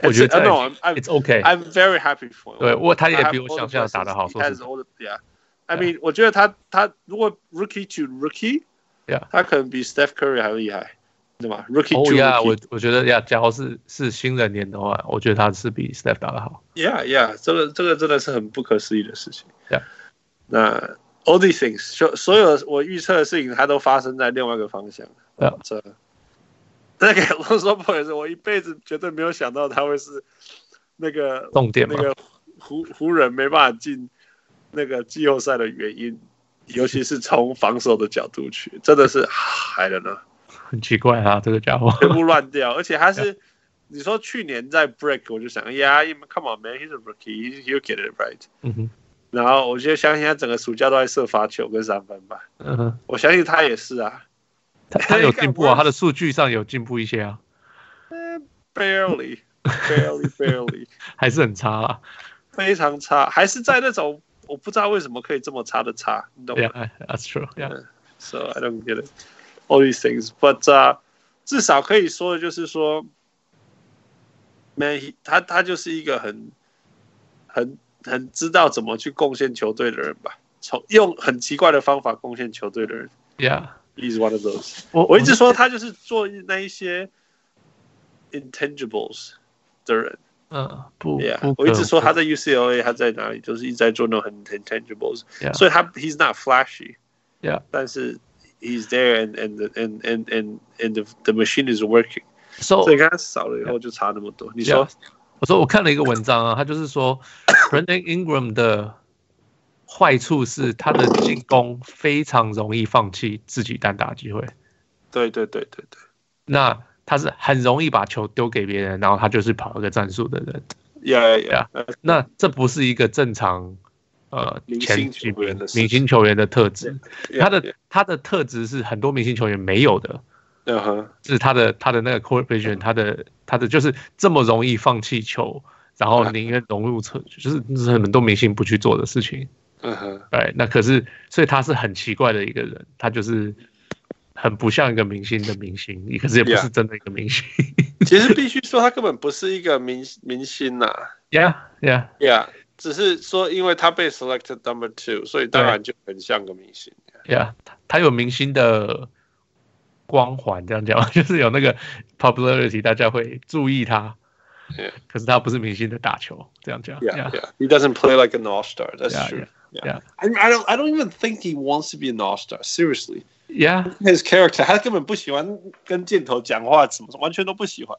我觉得 no, I'm, it's OK，I'm very happy for，对我他也比我想象打得好，说实话，Yeah，I mean 我觉得他他如果 rookie to rookie。Yeah. 他可能比 Steph Curry 还厉害，对吗？Rookie，哦呀，我我觉得呀，假如是是新人年的话，我觉得他是比 Steph 打得好。Yeah，Yeah，这个这个真的是很不可思议的事情。Yeah，那 All these things，所所有我预测的事情，它都发生在另外一个方向。Yeah，这那个 Lonzo Ball 也是，我一辈子绝对没有想到他会是那个重点，那个湖湖人没办法进那个季后赛的原因。尤其是从防守的角度去，真的是还了呢，很奇怪啊，这个家伙全部乱掉，而且他是，你说去年在 break，我就想，Yeah，come on man，he's a rookie，he'll get it right。嗯哼，然后我就相信他整个暑假都在射罚球跟三分吧。嗯哼，我相信他也是啊，他他有 <laughs> 进步啊，他的数据上有进步一些啊。Barely，barely，barely，<laughs> 还是很差啊，非常差，还是在那种。我不知道为什么可以这么差的差，你懂吗？Yeah, that's true. Yeah. So I don't get it. All these things, but、uh, 至少可以说的就是说，Man，他他就是一个很很很知道怎么去贡献球队的人吧？从用很奇怪的方法贡献球队的人。Yeah, he's one of those. 我我一直说他就是做那一些 intangibles 的人。 嗯，不，Yeah，我一直说他在 UCLA，他在哪里，就是一直在做那种很 intangibles，yeah. 所以他 he's not flashy，Yeah，但是 he's there and and and and and and the the machine is working，so, 所以刚刚少了以后就差那么多。你说，我说我看了一个文章啊，他就是说 Brandon Ingram 的坏处是他的进攻非常容易放弃自己单打机会。对对对对对，那。他是很容易把球丢给别人，然后他就是跑一个战术的人。Yeah, yeah, yeah. 那这不是一个正常呃前几名明星球员的特质。他的他的特质是很多明星球员没有的。嗯哼，是他的他的那个 vision，他的他的就是这么容易放弃球，然后宁愿融入车，就是是很多明星不去做的事情。嗯哼，对，那可是所以他是很奇怪的一个人，他就是。很不像一个明星的明星，可是也不是真的一个明星。Yeah. 其实必须说，他根本不是一个明明星呐。Yeah, yeah, yeah。只是说，因为他被 selected number two，所以当然就很像个明星。Yeah，他他有明星的光环，这样讲就是有那个 popularity，大家会注意他。Yeah. 可是他不是明星的打球，这样讲。Yeah, yeah. He doesn't play like an all-star. That's true. Yeah, yeah. I I don't I don't even think he wants to be an all-star. Seriously. Yeah, his character，他根本不喜欢跟镜头讲话，什么完全都不喜欢。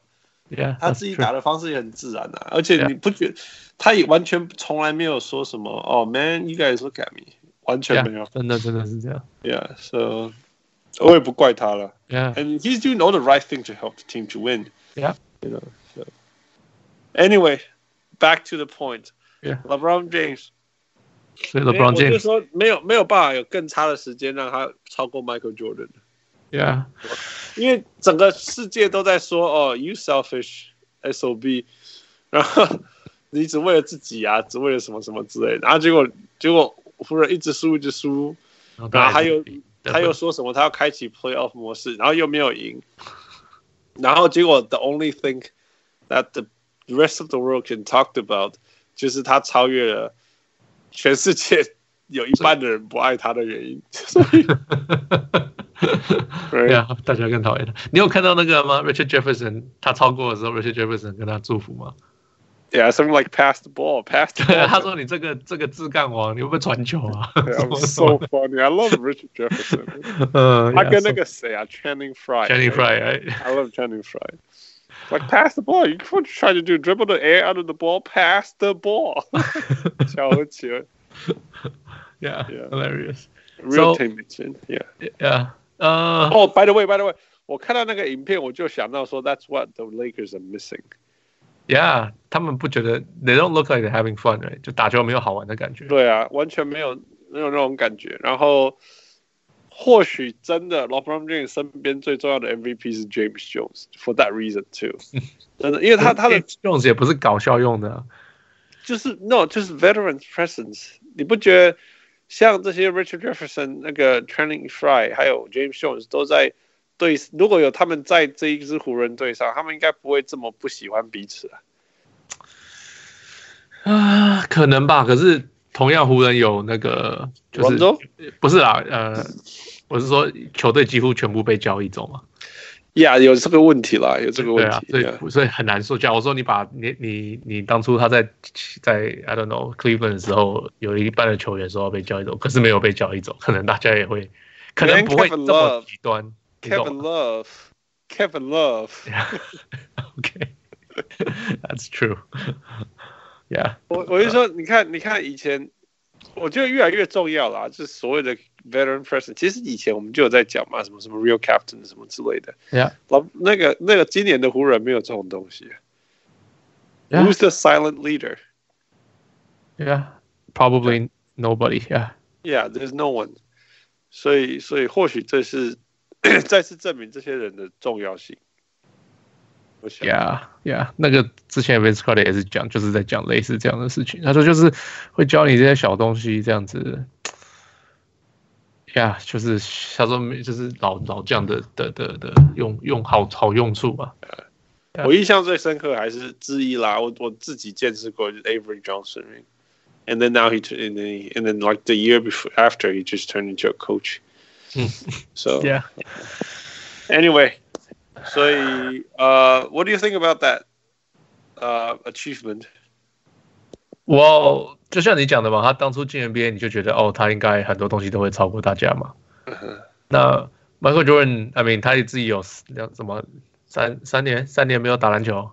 Yeah，他自己打的方式也很自然啊，而且你不觉得他也完全从来没有说什么哦、oh, man，you guys look at me，完全没有，yeah, 真的真的是这样。Yeah，so 我也不怪他了。Yeah，and he's doing all the right thing to help the team to win. Yeah，you know. So. Anyway, back to the point. Yeah, LeBron James. 所以 LeBron James 就说没有没有办法有更差的时间让他超过 Michael Jordan。Yeah，因为整个世界都在说哦，You selfish SOB，<laughs> 然后你只为了自己啊，只为了什么什么之类的，然后结果结果湖人一直输一直输，然后还有他又说什么他要开启 Playoff 模式，然后又没有赢，然后结果 The only thing that the rest of the world can talk about 就是他超越了。全世界有一半的人不爱他的原因，所以，对啊，大家更讨厌他。你有看到那个吗？Richard Jefferson 他超过的时候，Richard Jefferson 跟他祝福吗？Yeah, something like pass the ball, pass the ball. 他说你这个这个自干王，你会不会传球啊 Yeah, was so funny. I love Richard Jefferson. 嗯，他跟那个谁啊，Channing Frye. Channing Frye, right? I love Channing Frye. Like pass the ball. You what you try to do? Dribble the air out of the ball. Pass the ball. <laughs> <laughs> 超起来 Yeah, <laughs> Yeah. hilarious. Real So- teammates. Yeah. Yeah. 呃、 Oh, by the way, by the way，我看到那个影片，我就想到说，That's what the Lakers are missing. Yeah，他们不觉得 they don't look like they're having fun，、right? 就打球没有好玩的感觉。对啊，完全没有没有那种感觉。然后， 或许真的 LeBron James 身边最重要的 MVP 是 James Jones for that reason too。真的，因为他他的 Jones 也不是搞笑用的啊、就是 no 就是 veteran presence，你不觉得像这些 Richard Jefferson、那个 Training Frye 还有 James Jones 都在对，如果有他们在这一支湖人队上，他们应该不会这么不喜欢彼此啊。啊，可能吧。可是同样湖人有那个就是不是啊，呃，我是说球队几乎全部被交易走嘛。呀，有这个问题啦，有这个问题，啊、所以.所以很难说。假如说你把你你你当初他在在 I don't know Cleveland 的时候，有一半的球员说要被交易走，可是没有被交易走，可能大家也会可能不会这么极端。Kevin Love, Kevin Love. Okay, <laughs> that's true. Yeah. 我我就说，你看，你看以前，我觉得越来越重要啦，就是所谓的 veteran presence。其实以前我们就有在讲嘛，什么什么 real captain 什么之类的。Yeah. 老那个那个今年的湖人没有这种东西。Yeah. Who's the silent leader? Yeah, probably nobody. Yeah. Yeah, there's no one. 所以所以或许这是。再次证明这些人的重要性。 <coughs> Yeah, yeah，那个之前 Vince Carter 也是讲，就是在讲类似这样的事情。他说就是会教你这些小东西，这样子。Yeah，就是他说没就是老老将的的的的用用好好用处吧。我印象最深刻还是之一啦，我我自己见识过就是 Avery Johnson。And then now he and then and then like the year before after he just turned into a coach. So yeah. Anyway, 所以呃、uh,，What do you think about that 呃、uh, achievement? Well，就像你讲的嘛，他当初进 NBA 你就觉得哦，他应该很多东西都会超过大家嘛。那 Michael Jordan，I mean，他自己有两什么三三年三年没有打篮球，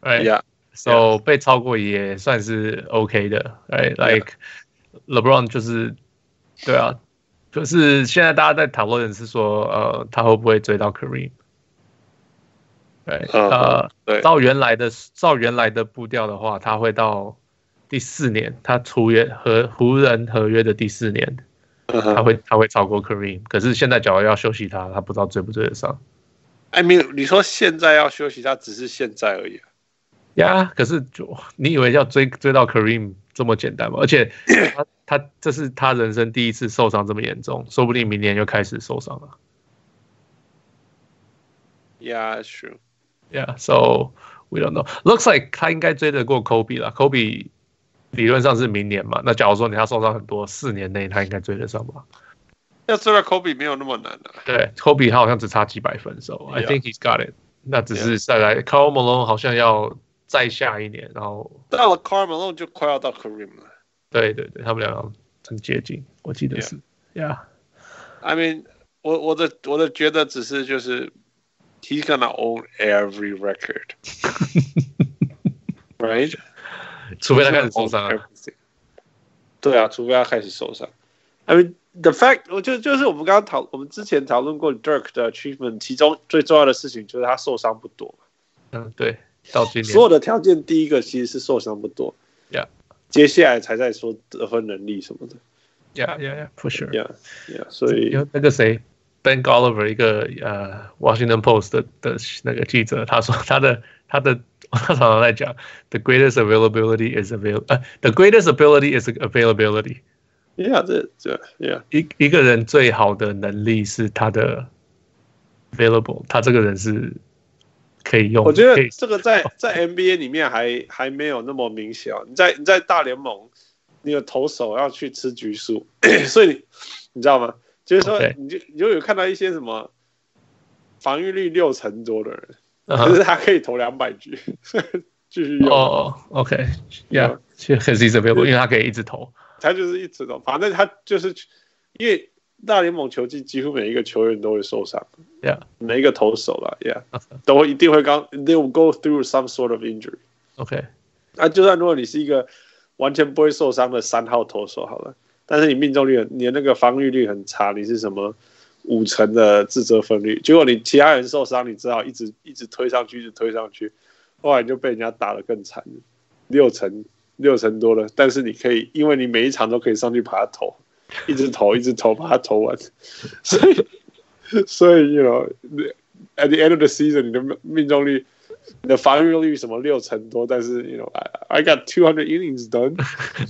Right? Yeah. So yeah. 被超过也算是 OK 的，Right？Like LeBron 就是对啊。可是现在大家在讨论的是说，呃，他会不会追到 Kareem？ 对，呃，照原来的照原来的步调的话，他会到第四年，他出约和湖人合约的第四年，他会他会超过 Kareem。可是现在假如要休息他，他不知道追不追得上。I mean，你说现在要休息他，只是现在而已。呀，可是就你以为要追追到 Kareem 这么简单吗？而且 <clears throat> 他他这是他人生第一次受伤这么严重，说不定明年又开始受伤了。Yeah, true. Yeah, so we don't know. Looks like 他应该追得过 Kobe 了。Kobe 理论上是明年嘛？那假如说你他受伤很多，四年内他应该追得上吧？要追到 Kobe 没有那么难的、啊。对，Kobe 他好像只差几百分，so I think he's got it。那只是再来 Karl Malone 好像要。再下一年，然后到了 Karl Malone 就快要到 Kareem 了。对对对，他们两个很接近，我记得是。Yeah, I mean，我我的我的觉得只是就是，He's gonna own every record，right？<laughs> 除非他开始受伤、啊。对啊，除非他开始受伤。I mean the fact，我就就是我们刚刚讨，我们之前讨论过 Dirk 的 achievement，其中最重要的事情就是他受伤不多。嗯，对。到今年所有的条件，第一个其实是受伤不多，Yeah，接下来才在说得分能力什么的，Yeah Yeah Yeah，For sure，Yeah Yeah，所以有那个谁，Ben Golliver 一个呃 Washington Post 的的那个记者，他说他的他的他常常在讲，The greatest availability is avail，呃，The greatest ability is availability，Yeah，这这 Yeah，一一个人最好的能力是他的 available，他这个人是。可以用，我觉得这个在在 NBA 里面还还没有那么明显。你在你在大联盟，你有投手要去吃局数，所以你你知道吗？就是说，你就你就有看到一些什么防御率六成多的人，可是他可以投两百局，<laughs> 继续用。哦，OK，Yeah，其实 he's available，因为他可以一直投。他就是一直投，反正他就是因为大联盟球季几乎每一个球员都会受伤，Yeah，每一个投手了，Yeah，都会一定会刚，They will go through some sort of injury。OK，那就算如果你是一个完全不会受伤的三号投手好了，但是你命中率很，你的那个防御率很差，你是什么五成的自责分率？结果你其他人受伤，你只好一直一直推上去，一直推上去，后来你就被人家打得更惨，六成六成多了。但是你可以，因为你每一场都可以上去把它投，一直投，一直投，把它投完。<laughs> 所以，所以，you know，at the end of the season，你的命中率。你的防御率什么六成多，但是 you know I I got two hundred innings done，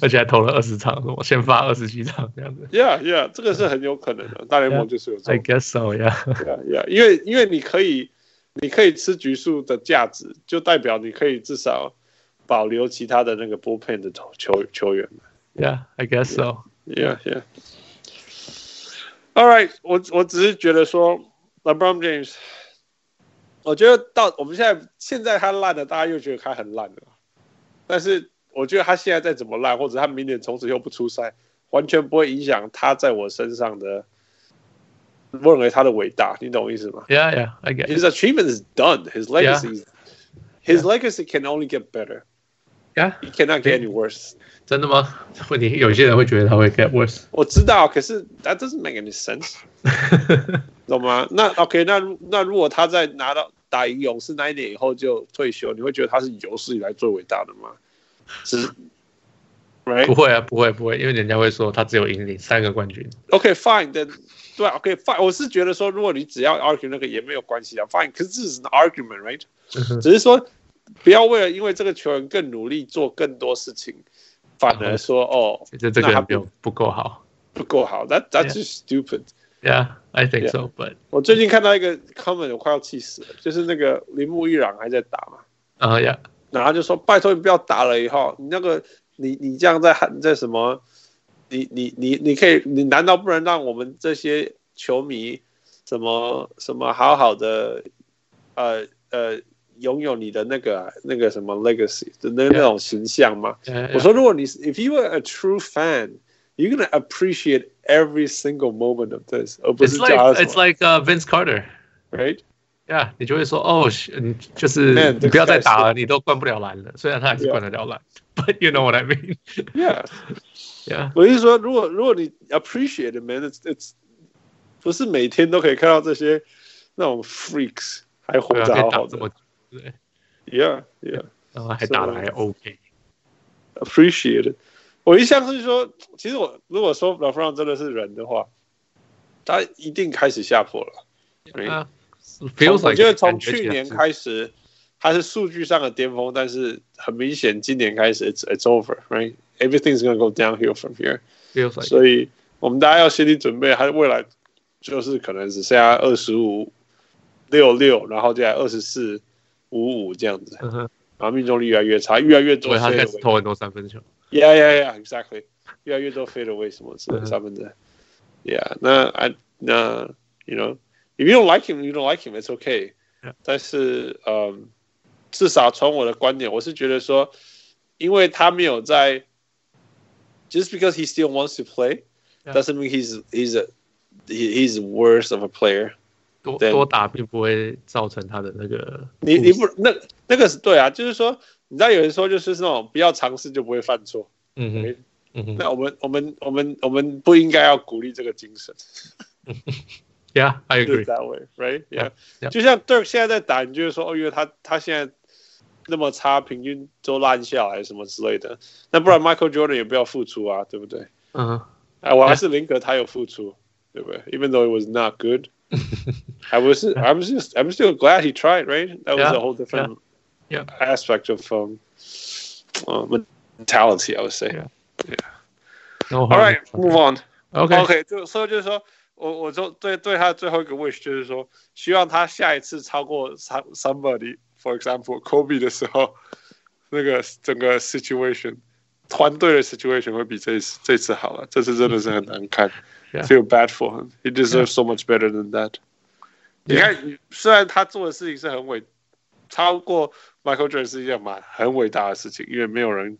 而且还投了二十场，我先发二十七场这样子。Yeah yeah，这个是很有可能的，大联盟就是有这种。I guess so yeah yeah yeah，因为因为你可以你可以吃局数的价值，就代表你可以至少保留其他的那个 bullpen 的球球球员。Yeah I guess so yeah yeah。All right，我我只是觉得说 LeBron James。我觉得到我们现在现在他烂了，大家又觉得他很烂了。但是我觉得他现在再怎么烂，或者他明年从此又不出赛，完全不会影响他在我身上的。我认为他的伟大，你懂我意思吗？Yeah, yeah, I get. His achievement is done. His legacy, his legacy can only get better. Yeah, he cannot get any worse. 真的吗？问题有些人会觉得他会 get worse。我知道，可是 that doesn't make any sense，懂吗？那 OK，那那如果他在拿到。打赢勇士那一年以后就退休，你会觉得他是有史以来最伟大的吗？是，right? 不会啊，不会不会，因为人家会说他只有赢你三个冠军。OK，fine，then，对，OK，fine，、okay, 我是觉得说，如果你只要 argue 那个也没有关系啊，fine，可是这是 argument，right？只是说不要为了因为这个球员更努力做更多事情，反而说哦，这这个还没有不够好，不够好，that that's just stupid。Yeah, I think so. But 我最近看到一个 comment，我快要气死了。就是那个铃木一朗还在打嘛？啊、uh,，Yeah。然后就说：“拜托你不要打了，以后你那个你你这样在喊在什么？你你你你可以，你难道不能让我们这些球迷什么什么好好的呃呃拥有你的那个那个什么 legacy 的那那种形象吗.我说，如果你 if you were a true fan。” You're gonna appreciate every single moment of this. It's like it's like uh, Vince Carter, right? Yeah，你就会说哦，你就是你不要再打了，你都灌不了篮了。虽然他还是灌得了篮，but <laughs> you know what I mean? <laughs> Yeah, yeah. 我是说，如果如果你 appreciate it, man, it's it's 不是每天都可以看到这些那种 freaks 还活着好好的。对，Yeah, yeah. 然后还打得还 OK. Appreciate it. 我一向是说，其实我如果说 LeBron 真的是人的话，他一定开始下坡了。啊，我觉得从去年开始，他是数据上的巅峰，但是很明显，今年开始 it's it's over，right？Everything's gonna go downhill from here。所以我们大家要心理准备，他未来就是可能只剩下二十五六六，然后就来二十四五五这样子，然后命中率越来越差，越来越多，他开始投很多三分球。Yeah, yeah, yeah, exactly. 越来越多 fade away 什么之类三分的。Yeah，那 I 那 you know if you don't like him, you don't like him, it's okay. Yeah. 但是嗯，至少从我的观点，我是觉得说，因为他没有在，just because he still wants to play, Yeah. doesn't mean he's he's a he's worse of a player. 多多打并不会造成他的那个。你你不那那个是对啊，就是说。 你知道有人说就是那种不要尝试就不会犯错，嗯哼，嗯哼，那我们我们我们我们不应该要鼓励这个精神。Yeah, I agree that way, right? Yeah, yeah. 就像 Dirk 现在在打，你就是说，哦，因为他他现在那么差，平均都烂下来什么之类的，那不然 Michael Jordan 也不要付出啊，对不对？嗯哼，哎，我还是林格他有付出，对不对？Even though it was not good, I was I was just I'm still glad he tried, right? That was a whole different. Yeah. aspect of um, uh, mentality, I would say. Yeah. yeah. No All right, move on. OK OK，就所以就是说我我就对对他的最后一个 wish 就是说，希望他下一次超过 somebody，for example Kobe 的时候，那个整个 situation 团队的 situation 会比这次这次好了。这次真的是很难看 Yeah. <laughs> ，feel bad for him. He deserves so much better than that. 你看，虽然他做的事情是很伟。 超过 Michael Jordan 是一件蛮很伟大的事情，因为没有人，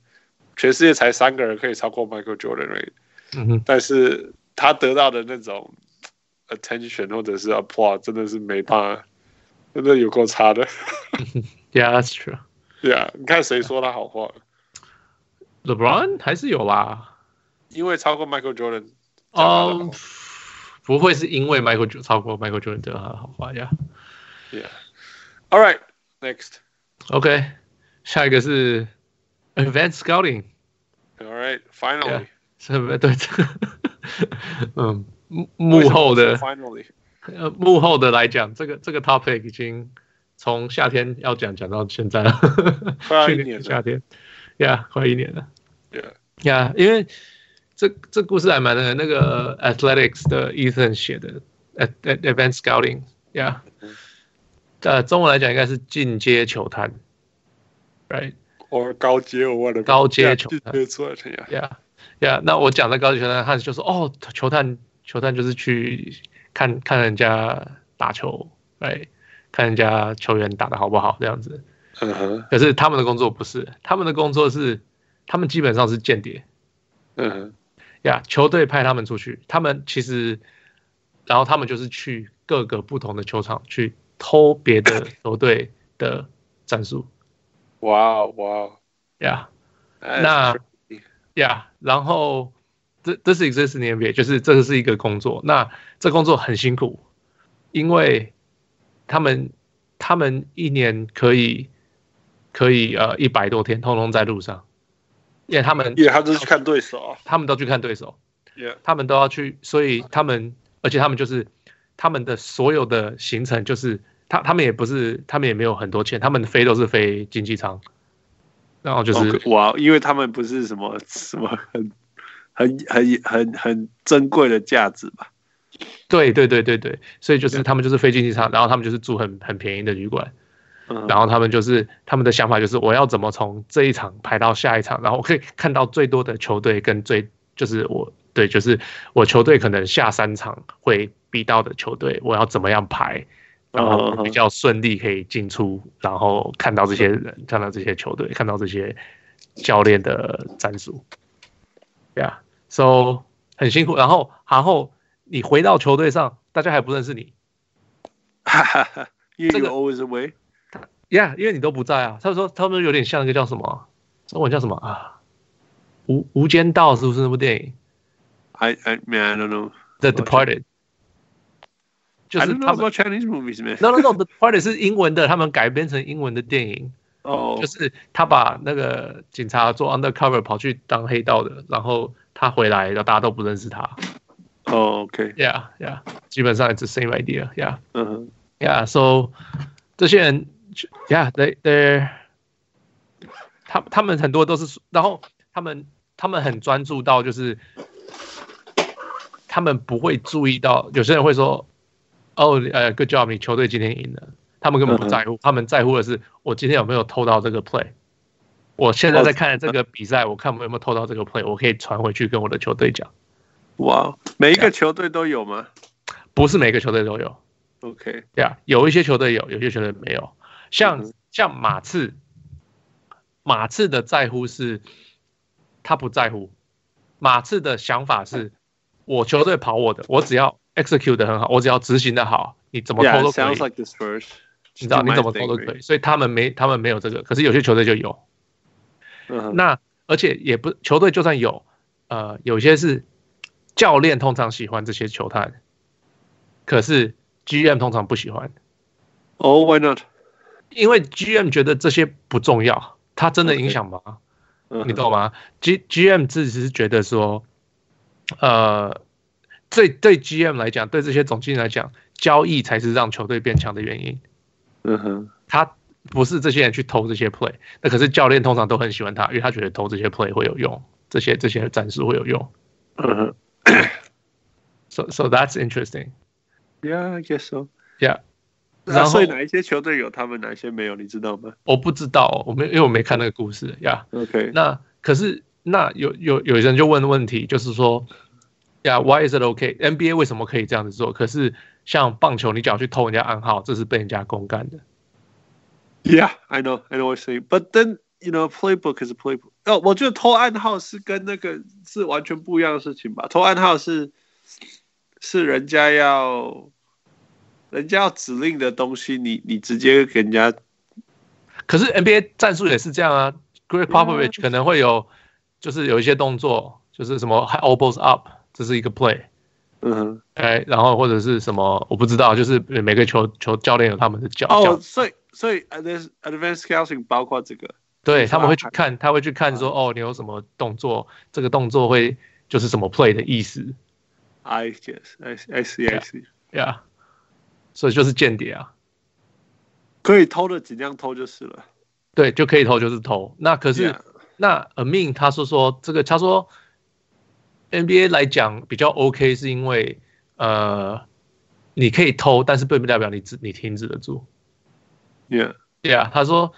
全世界才三个人可以超过 Michael Jordan 而已。嗯哼，但是他得到的那种 attention 或者是 applause 真的是没办法，真的有够差的。Yeah, that's true. Yeah，你看谁说他好话？LeBron 还是有啦，因为超过 Michael Jordan。嗯、um,，不会是因为 Michael 超过 Michael Jordan 得他的好话呀？Yeah. All right, next. OK，下一个是 Advanced Scouting. All right, finally. Yeah. 是不是对这个？嗯，幕后的<laughs> 呃，幕后的来讲，这个这个 topic 已经从夏天要讲讲到现在了，快一年夏天，呀，快一年了，呀，呀，因为这这故事还蛮的，那个 Athletics 的 Ethan 写的，Advanced Scouting，呀， 呃，中文来讲应该是进阶球探，right，或高阶，我的高阶球探，呀。呀、yeah,，那我讲的高级球探，他就说哦，球探球探就是去看看人家打球，哎，看人家球员打的好不好这样子。嗯哼。可是他们的工作不是，他们的工作是，他们基本上是间谍。嗯哼。呀，球队派他们出去，他们其实，然后他们就是去各个不同的球场去偷别的球队的战术。哇哇。呀，那。呀、yeah,，然后这这是 exist in NBA，就是这个是一个工作。那这工作很辛苦，因为他们他们一年可以可以呃一百多天，通通在路上，因为他们因为他都去看对手，他们都去看对手，yeah. 他们都要去，所以他们而且他们就是他们的所有的行程就是他他们也不是他们也没有很多钱，他们飞都是飞经济舱。然后就是哇因为他们不是什么什么很很很很很珍贵的价值吧？对对对对对，所以就是他们就是飞经济舱，然后他们就是住很很便宜的旅馆，嗯，然后他们就是他们的想法就是我要怎么从这一场排到下一场，然后我可以看到最多的球队跟最就是我对就是我球队可能下三场会比到的球队，我要怎么样排？然后比较顺利可以进出，然后看到这些人，看到这些球队，看到这些教练的战术，，Yeah，so 很辛苦。然后，然后你回到球队上，大家还不认识你，哈哈 always away，yeah，因为你都不在啊。他说他们有点像一个叫什么中文叫什么啊？无无间道是不是那部电影？I I mean I don't know. The Departed. 就是他们 Chinese movies 没？No No No，The Party 是英文的，他们改编成英文的电影。哦、oh.，就是他把那个警察做 undercover 跑去当黑道的，然后他回来，然后大家都不认识他。哦、oh,，OK，Yeah Yeah，基本上 it's the same idea，Yeah，嗯哼，Yeah，So 这些人，Yeah，they they，他他们很多都是，然后他们他们很专注到就是，他们不会注意到，有些人会说。哦，呃，Good job，你球队今天赢了，他们根本不在乎，嗯，他们在乎的是我今天有没有偷到这个 play。我现在在看这个比赛，我看我有没有偷到这个 play，我可以传回去跟我的球队讲。哇，每一个球队都有吗？不是每个球队都有。OK，对啊，有一些球队有，有些球队没有。像，嗯，像马刺，马刺的在乎是，他不在乎。马刺的想法是，我球队跑我的，我只要。Execute 的很好，我只要执行的好，你怎么偷都可以。Yeah, sounds like this first. 你知道你怎么偷都可以，所以他们没他们没有这个，可是有些球队就有。Uh-huh. 那而且也不球队就算有，呃，有些是教练通常喜欢这些球探，可是 GM 通常不喜欢。Oh, why not？因为 GM 觉得这些不重要，他真的影响吗. Uh-huh. 你懂吗？G GM 自己是觉得说，呃。对对，GM 来讲，对这些总经理来讲，交易才是让球队变强的原因。嗯哼，他不是这些人去投这些 play，那可是教练通常都很喜欢他，因为他觉得投这些 play 会有用，这些这些战术会有用。嗯哼，<coughs> so so that's interesting. Yeah, I guess so. Yeah. 然后所以哪一些球队有他们，哪一些没有，你知道吗？我不知道，我没因为我没看那个故事。Yeah. OK. 那可是那有有有人就问问题，就是说。，Yeah，Why is it okay？NBA 为什么可以这样子做？可是像棒球，你只要去偷人家暗号，这是被人家公干的。Yeah，I know，I know what you say，but then you know，playbook is playbook。哦，我觉得偷暗号是跟那个是完全不一样的事情吧。偷暗号是是人家要人家要指令的东西，你你直接给人家。可是 NBA 战术也是这样啊 g r e a t Popovich 可能会有就是有一些动作，就是什么 elbows up。这是一个 play。嗯哼，哎，然后或者是什么，我不知道，就是每个球球教练有他们的教。哦，所以所以 advanced scouting 包括这个。对，他们会去看，他会去看说，哦，你有什么动作，这个动作会就是什么 play 的意思。I guess I I see I see，yeah，所以就是间谍啊，可以偷的尽量偷就是了。对，就可以偷就是偷。那可是 Yeah. 那 Amin 他是说这个，他说 NBA 来讲比较 OK，是因为呃你可以偷，但是并不代表你止你停止得住。Yeah yeah，他说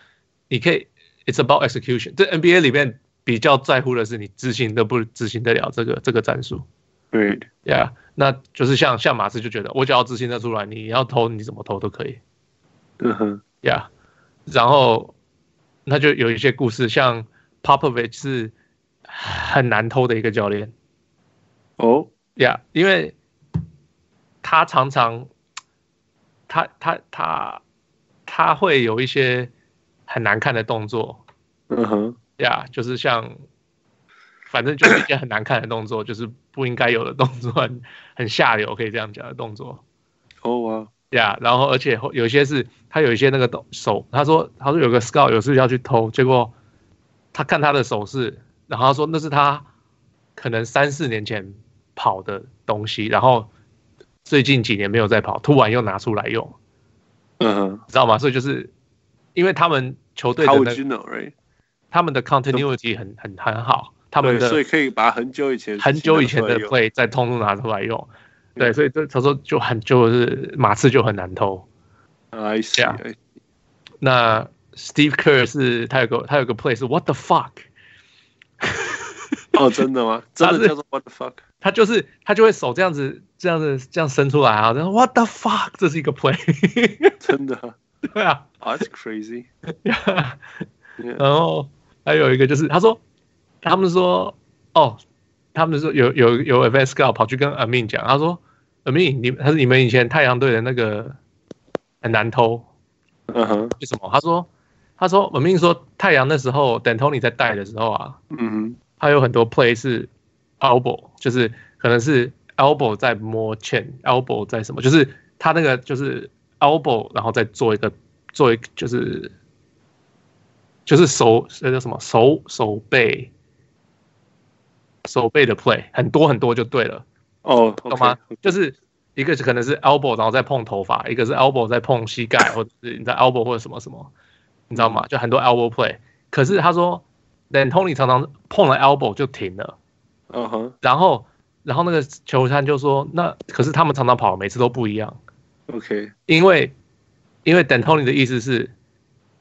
你可以。It's about execution。这 NBA 里面比较在乎的是你执行得不执行得了这个这个战术。对，Yeah，那就是像像马刺就觉得，我只要执行得出来，你要偷你怎么偷都可以。嗯哼，Yeah，然后那就有一些故事，像 Popovich 是很难偷的一个教练。哦，Yeah，因为他常常他他他他会有一些。很难看的动作，嗯哼，呀，就是像，反正就是一些很难看的动作，就是不应该有的动作，很很下流，可以这样讲的动作。哦啊，呀，然后而且有一些是他有一些那个手，他说他说有个 scout 有事要去偷，结果他看他的手势，然后他说那是他可能三四年前跑的东西，然后最近几年没有再跑，突然又拿出来用，嗯哼，知道吗？所以就是。因为他们球队的那个，他们的 continuity 很很很好，他们的所以可以把很久以前很久以前的 play 再通通拿出来用，对，所以这他说就很就是马刺就很难偷。I see。那 Steve Kerr 是他有个他有个 play 是 What the fuck？哦，真的吗？<laughs> 真的叫做 What the fuck？他就是他就会手这样子这样子这样伸出来啊，然后 What the fuck？这是一个 play，<laughs> 真的。对啊，That's crazy。<laughs> 然后还有一个就是，他说，他们说，哦，他们说有有有 advanced scout 跑去跟 Amin 讲，他说，Amin，你他是你们以前太阳队的那个很难偷，嗯哼，为什么？他说，他说 Amin 说太阳那时候等 Tony 在带的时候啊，嗯哼，他有很多 play 是 elbow，就是可能是 elbow 在摸 chin，elbow 在什么，就是他那个就是。elbow，然后再做一个，做一个就是就是手那叫什么手手背手背的 play 很多很多就对了哦，懂吗？就是一个是可能是 elbow，然后再碰头发，一个是 elbow 再碰膝盖，或者是你在 elbow 或者什么什么，你知道吗？就很多 elbow play。可是他说，D'Antoni 常常碰了 elbow 就停了，嗯哼，然后然后那个球探就说，那可是他们常常跑，每次都不一样。OK，因为因为 D'Antoni 的意思是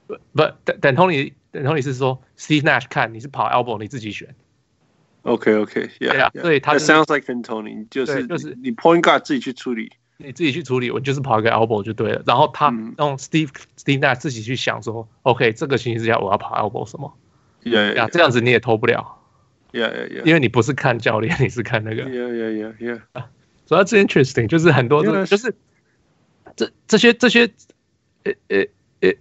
不不 D'Antoni D'Antoni 是说 Steve Nash 看你是跑 elbow 你自己选。OK OK，yeah, 对啊，所以他 sounds like D'Antoni 就是就是你 point guard 自己去处理，你自己去处理，我就是跑一个 elbow 就对了。然后他让 Steve Steve Nash 自己去想说，OK 这个情形之下我要跑 elbow 什么？Yeah yeah，这样子你也偷不了。Yeah yeah，yeah，因为你不是看教练，你是看那个。Yeah yeah yeah yeah，所以这 interesting 就是很多就是。这这些这些，呃呃呃，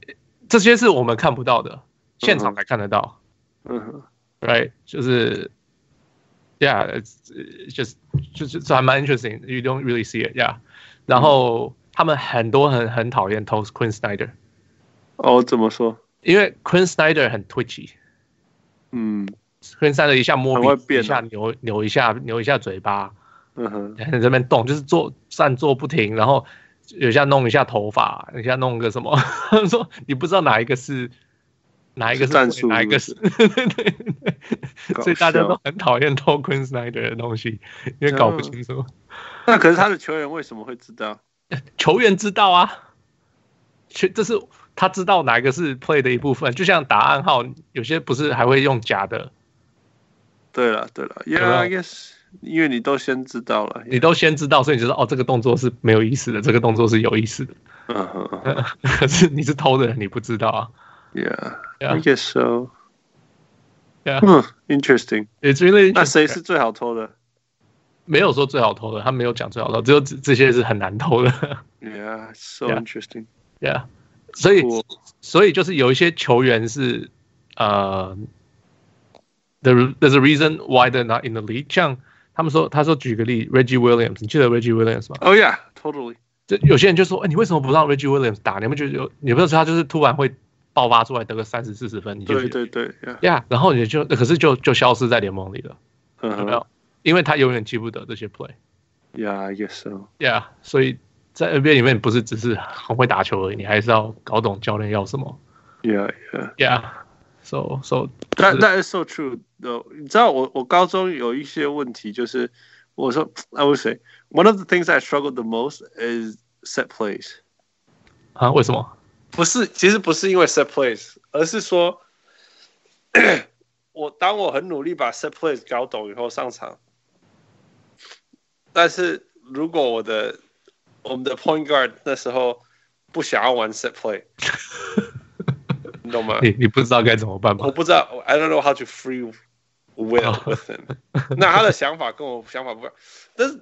这些是我们看不到的，现场才看得到。嗯哼，right，就是，yeah，就是就是这还蛮 interesting，you don't really see it，yeah。然后他们很多很很讨厌 Toast Quinn Snyder。哦，怎么说？因为 Quinn Snyder 很 twitchy。嗯，Quinn Snyder 一下摸鼻，一下扭扭一下扭一下嘴巴，嗯哼，在这边动，就是做站坐不停，然后。有一下弄一下头发，有一下弄个什么？<laughs> 说你不知道哪一个是哪一个是战术，哪一个是？<laughs> 对对对，所以大家都很讨厌偷 Quinn Snyder 的东西，因为搞不清楚。那可是他的球员为什么会知道？<laughs> 球员知道啊，这是他知道哪一个是 play 的一部分。就像打暗号，有些不是还会用假的。对了对了，Yeah，I guess 因为你都先知道了，你都先知道，所以你就说哦，这个动作是没有意思的，这个动作是有意思的。嗯哼，<laughs> 可是你是偷的人，你不知道啊。Yeah，I guess so. Yeah，嗯，interesting. It's really 那谁是最好偷的？没有说最好偷的，他没有讲最好偷，只有这些是很难偷的。Yeah, so interesting. Yeah，所以所以就是有一些球员是呃，there there's a reason why they're not in the league。像他们说，他说举个例，Reggie Williams，你记得 Reggie Williams 吗？Oh yeah, totally. 就有些人就说，哎，你为什么不让 Reggie Williams 打？你们觉得有？你不知道他就是突然会爆发出来得个三十四十分，你就对对对，Yeah，然后你就可是就就消失在联盟里了，有没有？因为他永远记不得这些 play。Yeah, I guess so. Yeah，所以 在 NBA 里面不是只是很会打球而已，你还是要搞懂教练要什么。Yeah, yeah, yeah. So, so that that is so true. 你知道我我高中有一些问题，就是我说 I would say one of the things I struggled the most is set plays. 啊？为什么？不是，其实不是因为 set plays，而是说，我当我很努力把 set plays 搞懂以后上场。但是如果我的我们的 point guard 那时候不想要玩 set play，你懂吗？你你不知道该怎么办吗？我不知道，I <laughs> don't know how to free will with him。那他的想法跟我想法不一样，但是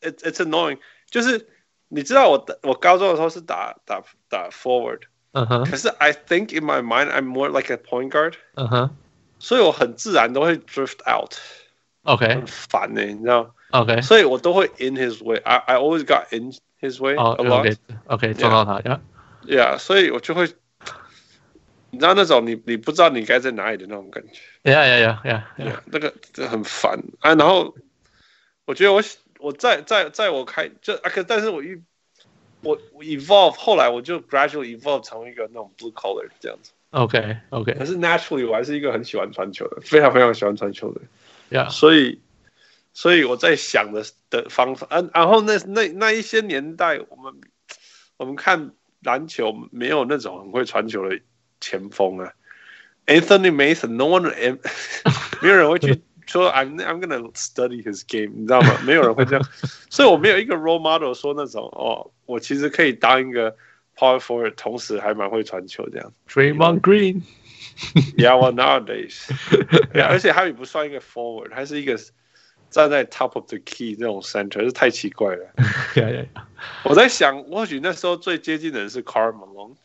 it's it's annoying。就是你知道我我高中的时候是打打打 forward，嗯哼。可是 I think in my mind I'm more like a point guard，嗯哼。所以我很自然都会 drift out。OK，很烦呢，你知道？OK，所以我都会 in his way。I I always got in his way a lot。OK，撞到他，Yeah，所以我就会，你知道那种你你不知道你该在哪里的那种感觉。Yeah，Yeah，Yeah，Yeah，那个这很烦啊。然后我觉得我我在在在我开就啊，可但是我一我 evolve 后来我就 gradually evolve 成为一个那种 blue collar 这样子。OK，OK，可是 naturally 我还是一个很喜欢传球的，非常非常喜欢传球的。Yeah，所以，所以我在想的的方法，嗯、啊，然后那那那一些年代，我们我们看篮球没有那种很会传球的前锋啊，Anthony Mason，no one，没有人会去说 I'm I'm gonna study his game，你知道吗？没有人会这样，所以我没有一个 role model 说那种哦，我其实可以当一个 power forward，同时还蛮会传球这样。Draymond Green。Yeah, well nowadays，yeah, 而且他也不算一个 forward，还是一个站在 top of the key 这种 center，是太奇怪了。yeah, yeah, yeah. 我在想，或许那时候最接近的人是 Malone。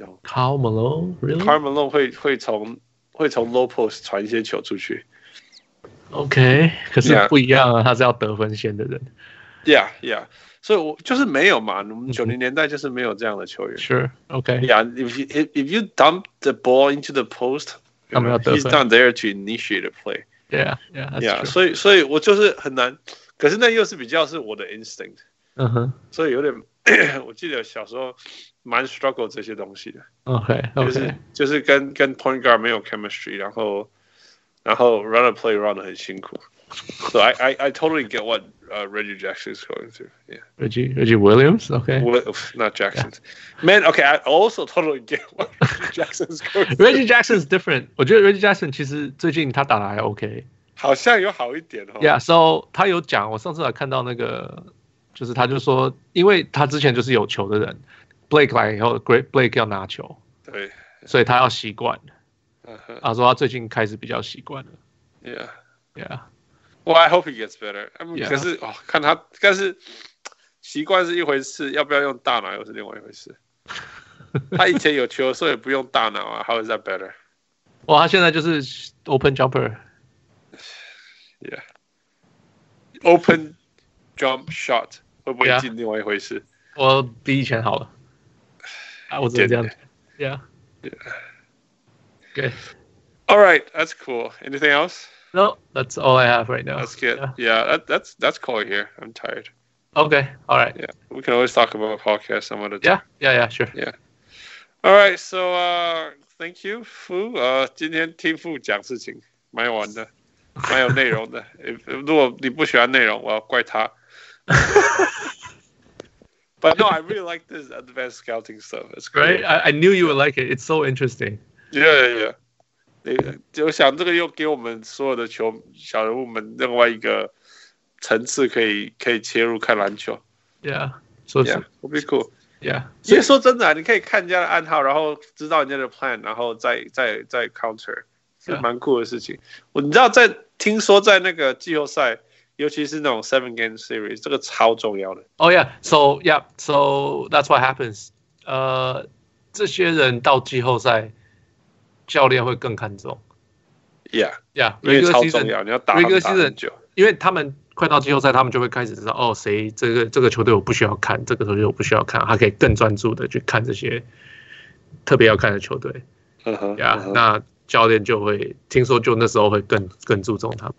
Malone，really？Karl Malone 会会从会从 low post 传一些球出去。OK，可是不一样啊.他是要得分线的人。Yeah, yeah. 所以，我就是没有嘛。我们九零年代就是没有这样的球员。Sure, OK. Yeah, if you if you dump the ball into the post, he's not there to initiate a play. Yeah, yeah, yeah. 所以，所以我就是很难。可是那又是比较是我的 instinct。嗯哼。所以有点，我记得小时候蛮 struggle 这些东西的。OK, OK. 就是就是跟跟 point guard 没有 chemistry，然后然后 run a play run 的很辛苦。So I I I totally get what. uh, Reggie Jackson is going through. Yeah, Reggie Reggie Williams. Okay, not Jackson. Yeah. Man, okay, I also totally get what <laughs> Reggie Jackson is going. through. Reggie Jackson is different. 我觉得 Reggie Jackson 其实最近他打的还 OK，好像有好一点哦。Yeah, so 他有讲，我上次还看到那个，就是他就说，因为他之前就是有球的人，Blake 来以后，Great Blake 要拿球，对，所以他要习惯。他说他最近开始比较习惯了。Yeah, yeah. Well, I hope he gets better. I mean, 可是哦，看他，但是习惯是一回事，要不要用大脑又是另外一回事。他以前有球，所以不用大脑啊。How <laughs> is that better？哇，他现在就是 open jumper。Yeah。Open jump shot 会不会进另外一回事？我比以前好了。啊，我只能这样。Yeah。Yeah。Good. All right, that's cool. Anything else? No, that's all I have right now. That's good. Yeah, yeah that, that's that's cool here. I'm tired. Okay. All right. Yeah, we can always talk about a podcast some other time. Yeah, yeah, yeah, sure. Yeah. All right. So, uh, thank you, Fu. Uh, 今天听 Fu <laughs> 讲事情蛮有玩的，蛮有内容的。如果你不喜欢内容，我要怪他。<laughs> But no, I really like this advanced scouting stuff. It's great. Right? I, I knew you would like it. It's so interesting. Yeah, yeah, yeah. 那个，就想这个又给我们所有的球小人物们另外一个层次，可以可以切入看篮球。Yeah，说是 will be cool。Yeah，其实说真的啊，你可以看人家的暗号，然后知道人家的 plan，然后再再再 counter，是蛮酷的事情。我.你知道在听说在那个季后赛，尤其是那种 seven game series，这个超重要的。Oh yeah，so yeah，so that's what happens。呃，这些人到季后赛，教练会更看重。Yeah，yeah，因为超重要，你要打一个 season，因为他们。快到季后赛，他们就会开始知道哦，谁这个这个球队我不需要看，这个球队我不需要看，他可以更专注的去看这些特别要看的球队。<laughs> 呀，那教练就会听说，就那时候会更更注重他们。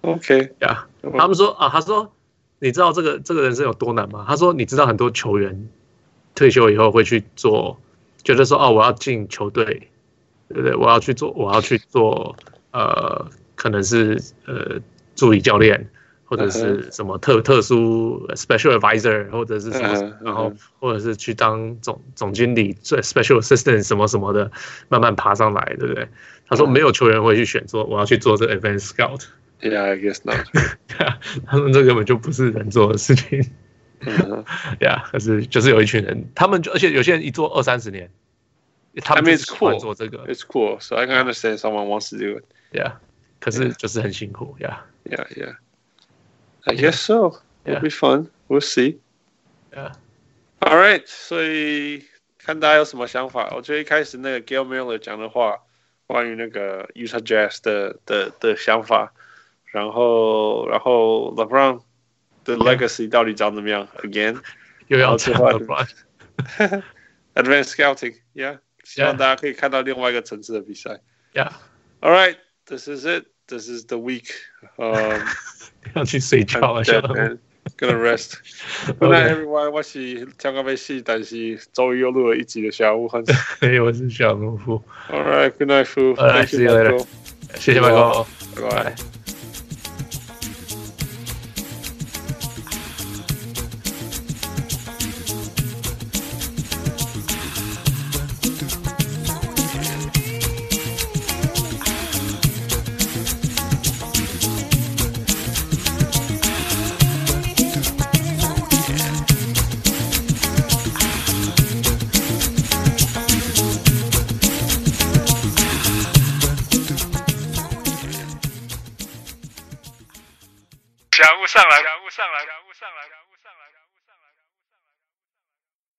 OK，呀，他们说啊，他说你知道这个这个人生有多难吗？他说你知道很多球员退休以后会去做，觉得说哦，我要进球队，对不对？我要去做，我要去做，呃，可能是呃助理教练。或者是什么特特殊 special advisor，或者是什么，然后或者是去当总总经理，做 special assistant 什么什么的，慢慢爬上来，对不对？他说没有球员会去选做我要去做这个 advanced scout。Yeah, I guess not。<laughs> 他们这根本就不是人做的事情。<laughs> Yeah，可是就是有一群人，他们就而且有些人一做二三十年，他们喜欢做这个。It's cool, so I can understand someone wants to do it. Yeah，可是就是很辛苦。Yeah, yeah, yeah. I guess so. It'll be fun. We'll see. Yeah. All right. 所以看大家有什么想法。我觉得一开始那个 Gail Miller 讲的话，关于那个 Utah Jazz 的的的想法，然后然后 LeBron 的 legacy 到底长怎么样？Again，又要讲 LeBron。 Advanced <laughs> scouting. Yeah. 希望大家可以看到另外一个层次的比赛。Yeah. All right. This is it. This is the week. Um. <laughs> 要去睡觉了，小人。Gonna rest. <laughs> Good night, everyone. 我是跳个被戏，但是终于又录了一集的小人物。嘿，我是小人物。All right, <laughs> good night, Fu. See you later. 谢谢麦哥，拜拜。